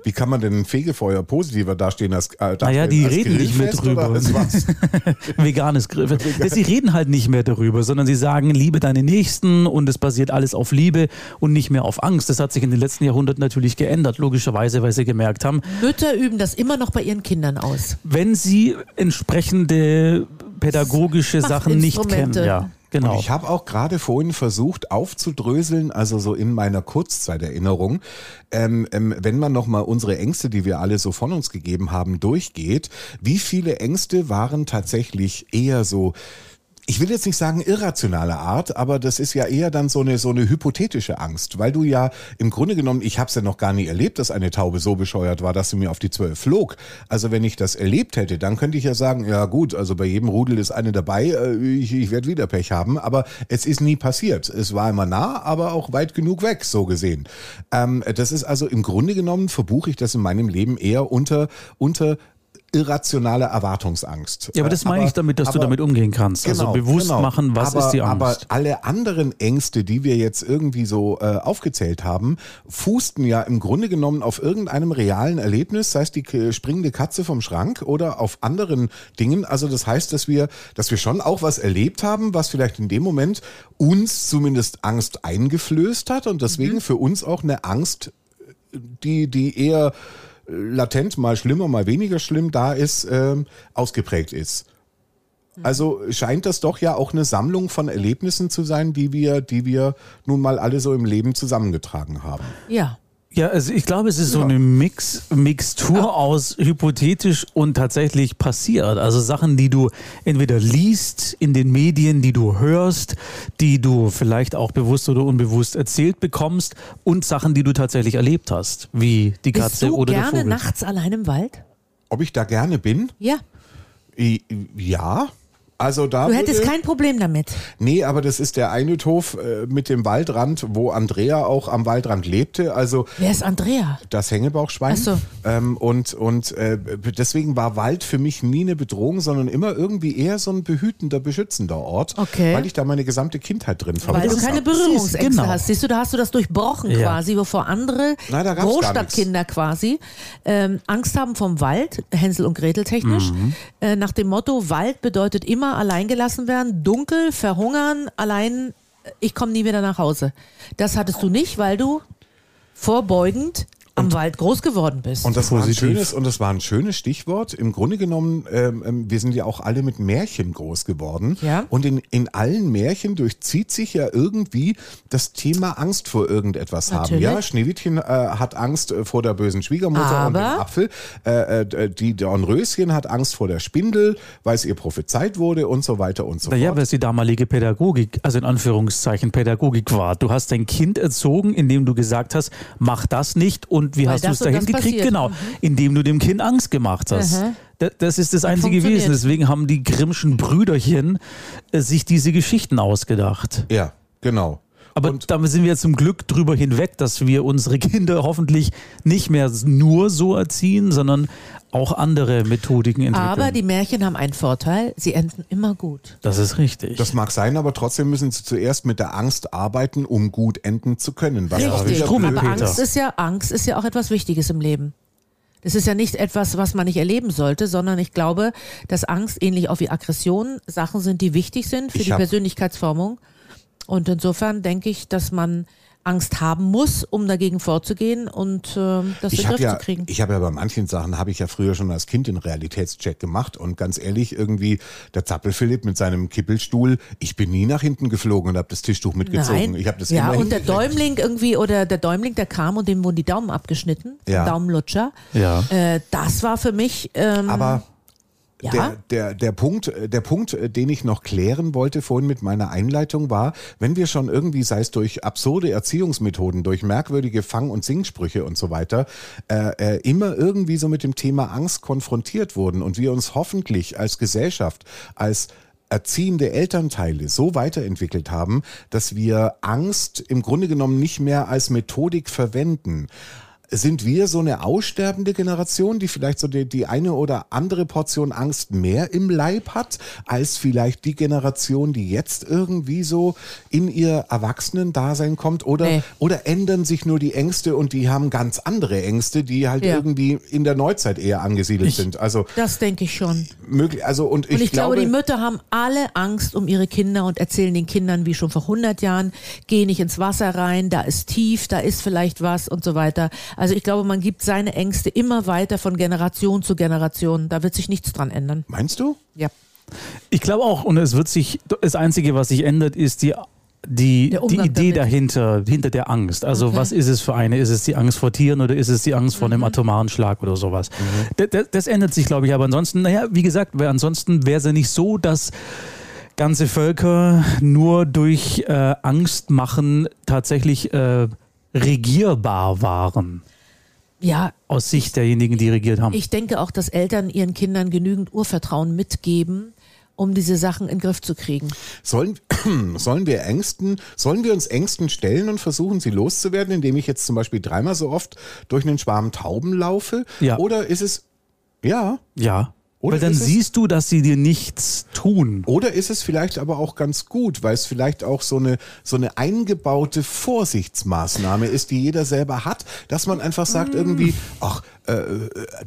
wie kann man denn ein Fegefeuer positiver dastehen als äh, Naja, die als reden nicht mehr drüber. Veganes Grill. Sie reden halt nicht mehr darüber, sondern sie sagen, liebe deine Nächsten und es basiert alles auf Liebe und nicht mehr auf Angst. Das hat sich in den letzten Jahrhunderten natürlich geändert, logischerweise, weil sie gemerkt haben, Mütter üben das immer noch bei ihren Kindern aus. wenn sie entsprechende pädagogische Sachen nicht kennen. Ja, genau. Und ich habe auch gerade vorhin versucht aufzudröseln, also so in meiner Kurzzeiterinnerung, ähm, ähm, wenn man nochmal unsere Ängste, die wir alle so von uns gegeben haben, durchgeht, wie viele Ängste waren tatsächlich eher so ich will jetzt nicht sagen irrationale Art, aber das ist ja eher dann so eine so eine hypothetische Angst, weil du ja im Grunde genommen, ich habe es ja noch gar nie erlebt, dass eine Taube so bescheuert war, dass sie mir auf die Zwölf flog. Also wenn ich das erlebt hätte, dann könnte ich ja sagen, ja gut, also bei jedem Rudel ist eine dabei, äh, ich, ich werde wieder Pech haben, aber es ist nie passiert. Es war immer nah, aber auch weit genug weg, so gesehen. Ähm, das ist also im Grunde genommen verbuche ich das in meinem Leben eher unter unter irrationale Erwartungsangst. ja, aber das Äh, meine ich damit, dass du aber- damit umgehen kannst. also bewusst genau. machen, was aber, ist die Aber Angst. alle anderen Ängste, die wir jetzt irgendwie so äh, aufgezählt haben, fußten ja im Grunde genommen auf irgendeinem realen Erlebnis, sei es die springende Katze vom Schrank oder auf anderen Dingen. Also das heißt, dass wir, dass wir schon auch was erlebt haben, was vielleicht in dem Moment uns zumindest Angst eingeflößt hat und deswegen für uns auch eine Angst, die, die eher latent mal schlimmer, mal weniger schlimm da ist, ähm, ausgeprägt ist. Also scheint das doch ja auch eine Sammlung von Erlebnissen zu sein, die wir, die wir nun mal alle so im Leben zusammengetragen haben. Ja. Ja, also ich glaube, es ist so eine Mix, Mixtur aus hypothetisch und tatsächlich passiert. Also Sachen, die du entweder liest in den Medien, die du hörst, die du vielleicht auch bewusst oder unbewusst erzählt bekommst und Sachen, die du tatsächlich erlebt hast, wie die Bist Katze du oder der gerne Vogel. nachts allein im Wald? Ob ich da gerne bin? Ja. Ja. Also da Du hättest würde- kein Problem damit. Nee, aber das ist der Einödhof äh, mit dem Waldrand, wo Andrea auch am Waldrand lebte. Also Wer ist Andrea? das Hängebauchschwein. Ach so. Ähm, und und äh, deswegen war Wald für mich nie eine Bedrohung, sondern immer irgendwie eher so ein behütender, beschützender Ort, Okay. weil ich da meine gesamte Kindheit drin Weil verbracht du keine habe. Berührungsängste genau. hast. Siehst du, da hast du das durchbrochen Ja. quasi, bevor andere Nein, Großstadtkinder quasi ähm, Angst haben vom Wald, Hänsel und Gretel technisch, Mhm. äh, nach dem Motto, Wald bedeutet immer allein gelassen werden, dunkel, verhungern, allein, äh, ich komme nie wieder nach Hause. Das hattest du nicht, weil du vorbeugend am Wald groß geworden bist. Und das war ein schönes und das war ein schönes Stichwort. Im Grunde genommen, ähm, ähm, wir sind ja auch alle mit Märchen groß geworden. Ja. Und in, in allen Märchen durchzieht sich ja irgendwie das Thema Angst vor irgendetwas Natürlich. haben. Ja, Schneewittchen äh, hat Angst äh, vor der bösen Schwiegermutter und dem Aber- Apfel. Äh, äh, die Dornröschen hat Angst vor der Spindel, weil es ihr prophezeit wurde und so weiter und so Naja, fort. weil es die damalige Pädagogik, also in Anführungszeichen Pädagogik war. Du hast dein Kind erzogen, indem du gesagt hast, mach das nicht und wie Weil hast du das es und dahin das gekriegt? passiert. Genau, Mhm. indem du dem Kind Angst gemacht hast. Mhm. Da- Das ist das Einzige funktioniert. gewesen. Deswegen haben die Grimmschen Brüderchen äh, sich diese Geschichten ausgedacht. ja, genau. Aber Und- damit sind wir zum Glück drüber hinweg, dass wir unsere Kinder hoffentlich nicht mehr nur so erziehen, sondern auch andere Methodiken entwickeln. Aber die Märchen haben einen Vorteil, sie enden immer gut. das ist richtig. Das mag sein, aber trotzdem müssen sie zuerst mit der Angst arbeiten, um gut enden zu können. Was auch Richtig. Aber Peter. Angst ist ja Angst ist ja auch etwas Wichtiges im Leben. Das ist ja nicht etwas, was man nicht erleben sollte, sondern ich glaube, dass Angst ähnlich auch wie Aggression Sachen sind, die wichtig sind für Ich die Persönlichkeitsformung. Und insofern denke ich, dass man Angst haben muss, um dagegen vorzugehen und äh, das in den Griff ja, zu kriegen. ich habe ja bei manchen Sachen habe ich ja früher schon als Kind den Realitätscheck gemacht und ganz ehrlich irgendwie der Zappel-Philipp mit seinem Kippelstuhl, ich bin nie nach hinten geflogen und habe das Tischtuch mitgezogen. Nein. Ich habe das ja, immer und der. Däumling irgendwie, oder der Däumling, der kam und dem wurden die Daumen abgeschnitten, Ja. Daumenlutscher. Ja. Äh, das war für mich, ähm, Aber ja, Der, der, der, Punkt, der Punkt, äh, den ich noch klären wollte vorhin mit meiner Einleitung war, wenn wir schon irgendwie, sei es durch absurde Erziehungsmethoden, durch merkwürdige Fang- und Singsprüche und so weiter, äh, äh, immer irgendwie so mit dem Thema Angst konfrontiert wurden und wir uns hoffentlich als Gesellschaft, als erziehende Elternteile so weiterentwickelt haben, dass wir Angst im Grunde genommen nicht mehr als Methodik verwenden. Sind wir so eine aussterbende Generation, die vielleicht so die, die eine oder andere Portion Angst mehr im Leib hat, als vielleicht die Generation, die jetzt irgendwie so in ihr Erwachsenen-Dasein kommt? Oder, Nee. oder ändern sich nur die Ängste und die haben ganz andere Ängste, die halt Ja. irgendwie in der Neuzeit eher angesiedelt Ich- sind? Also das denke ich schon. möglich, also und ich, Und ich, glaube, glaube, die Mütter haben alle Angst um ihre Kinder und erzählen den Kindern wie schon vor 100 Jahren, geh nicht ins Wasser rein, da ist tief, da ist vielleicht was und so weiter. Also ich glaube, man gibt seine Ängste immer weiter von Generation zu Generation. Da wird sich nichts dran ändern. meinst du? Ja. Ich glaube auch, und es wird sich, das Einzige, was sich ändert, ist die, die, die Idee damit. dahinter, hinter der Angst. Also Okay. was ist es für eine? Ist es die Angst vor Tieren oder ist es die Angst vor einem atomaren Schlag oder sowas? Das, das, das ändert sich, glaube ich, aber ansonsten, naja, wie gesagt, weil ansonsten wäre es ja nicht so, dass ganze Völker nur durch äh, Angst machen tatsächlich äh, regierbar waren. Ja, Aus Sicht derjenigen, die regiert haben. ich denke auch, dass Eltern ihren Kindern genügend Urvertrauen mitgeben, um diese Sachen in den Griff zu kriegen. Sollen, sollen wir Ängsten, sollen wir uns Ängsten stellen und versuchen, sie loszuwerden, indem ich jetzt zum Beispiel dreimal so oft durch einen Schwarm Tauben laufe? Ja. Oder ist es, ja, ja. Oder Weil dann siehst du, dass sie dir nichts tun. Oder ist es vielleicht aber auch ganz gut, weil es vielleicht auch so eine, so eine eingebaute Vorsichtsmaßnahme ist, die jeder selber hat, dass man einfach sagt irgendwie, ach,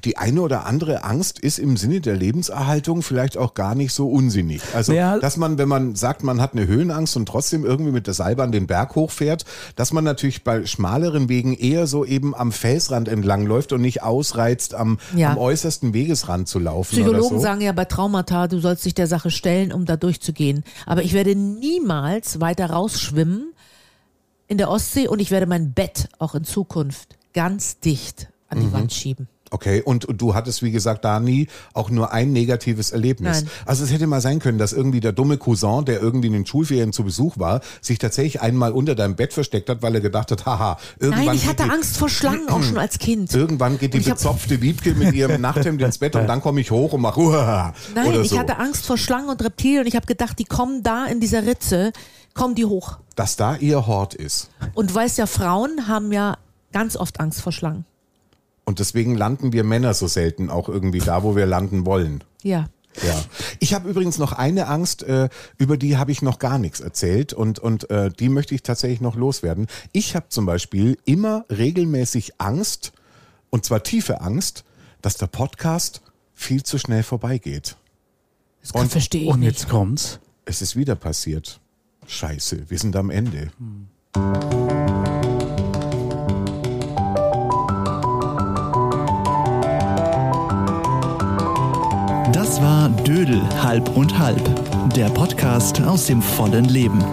die eine oder andere Angst ist im Sinne der Lebenserhaltung vielleicht auch gar nicht so unsinnig. Also, Naja. dass man, wenn man sagt, man hat eine Höhenangst und trotzdem irgendwie mit der Seilbahn den Berg hochfährt, dass man natürlich bei schmaleren Wegen eher so eben am Felsrand entlang läuft und nicht ausreizt, am, Ja. am äußersten Wegesrand zu laufen Psychologen so. sagen ja bei Traumata, du sollst dich der Sache stellen, um da durchzugehen. Aber ich werde niemals weiter rausschwimmen in der Ostsee und ich werde mein Bett auch in Zukunft ganz dicht an Mhm. die Wand schieben. Okay, und, du hattest, wie gesagt, da nie auch nur ein negatives Erlebnis. Nein. Also es hätte mal sein können, dass irgendwie der dumme Cousin, der irgendwie in den Schulferien zu Besuch war, sich tatsächlich einmal unter deinem Bett versteckt hat, weil er gedacht hat, haha, irgendwann, Nein, ich hatte die, Angst vor Schlangen auch schon als Kind. irgendwann geht die ich bezopfte Wiebke mit ihrem Nachthemd ins Bett und dann komme ich hoch und mache Uah, Nein, oder ich so. hatte Angst vor Schlangen und Reptilien und ich habe gedacht, die kommen da in dieser Ritze, kommen die hoch. Dass da ihr Hort ist. Und du weißt ja, Frauen haben ja ganz oft Angst vor Schlangen. Und deswegen landen wir Männer so selten auch irgendwie da, wo wir landen wollen. Ja. Ja. Ich habe übrigens noch eine Angst, äh, über die habe ich noch gar nichts erzählt und, und äh, die möchte ich tatsächlich noch loswerden. Ich habe zum Beispiel immer regelmäßig Angst, und zwar tiefe Angst, dass der Podcast viel zu schnell vorbeigeht. Das Und- verstehe ich Und nicht. jetzt kommt's. Es ist wieder passiert. Scheiße, wir sind am Ende. Das war Dödel halb und halb, der Podcast aus dem vollen Leben.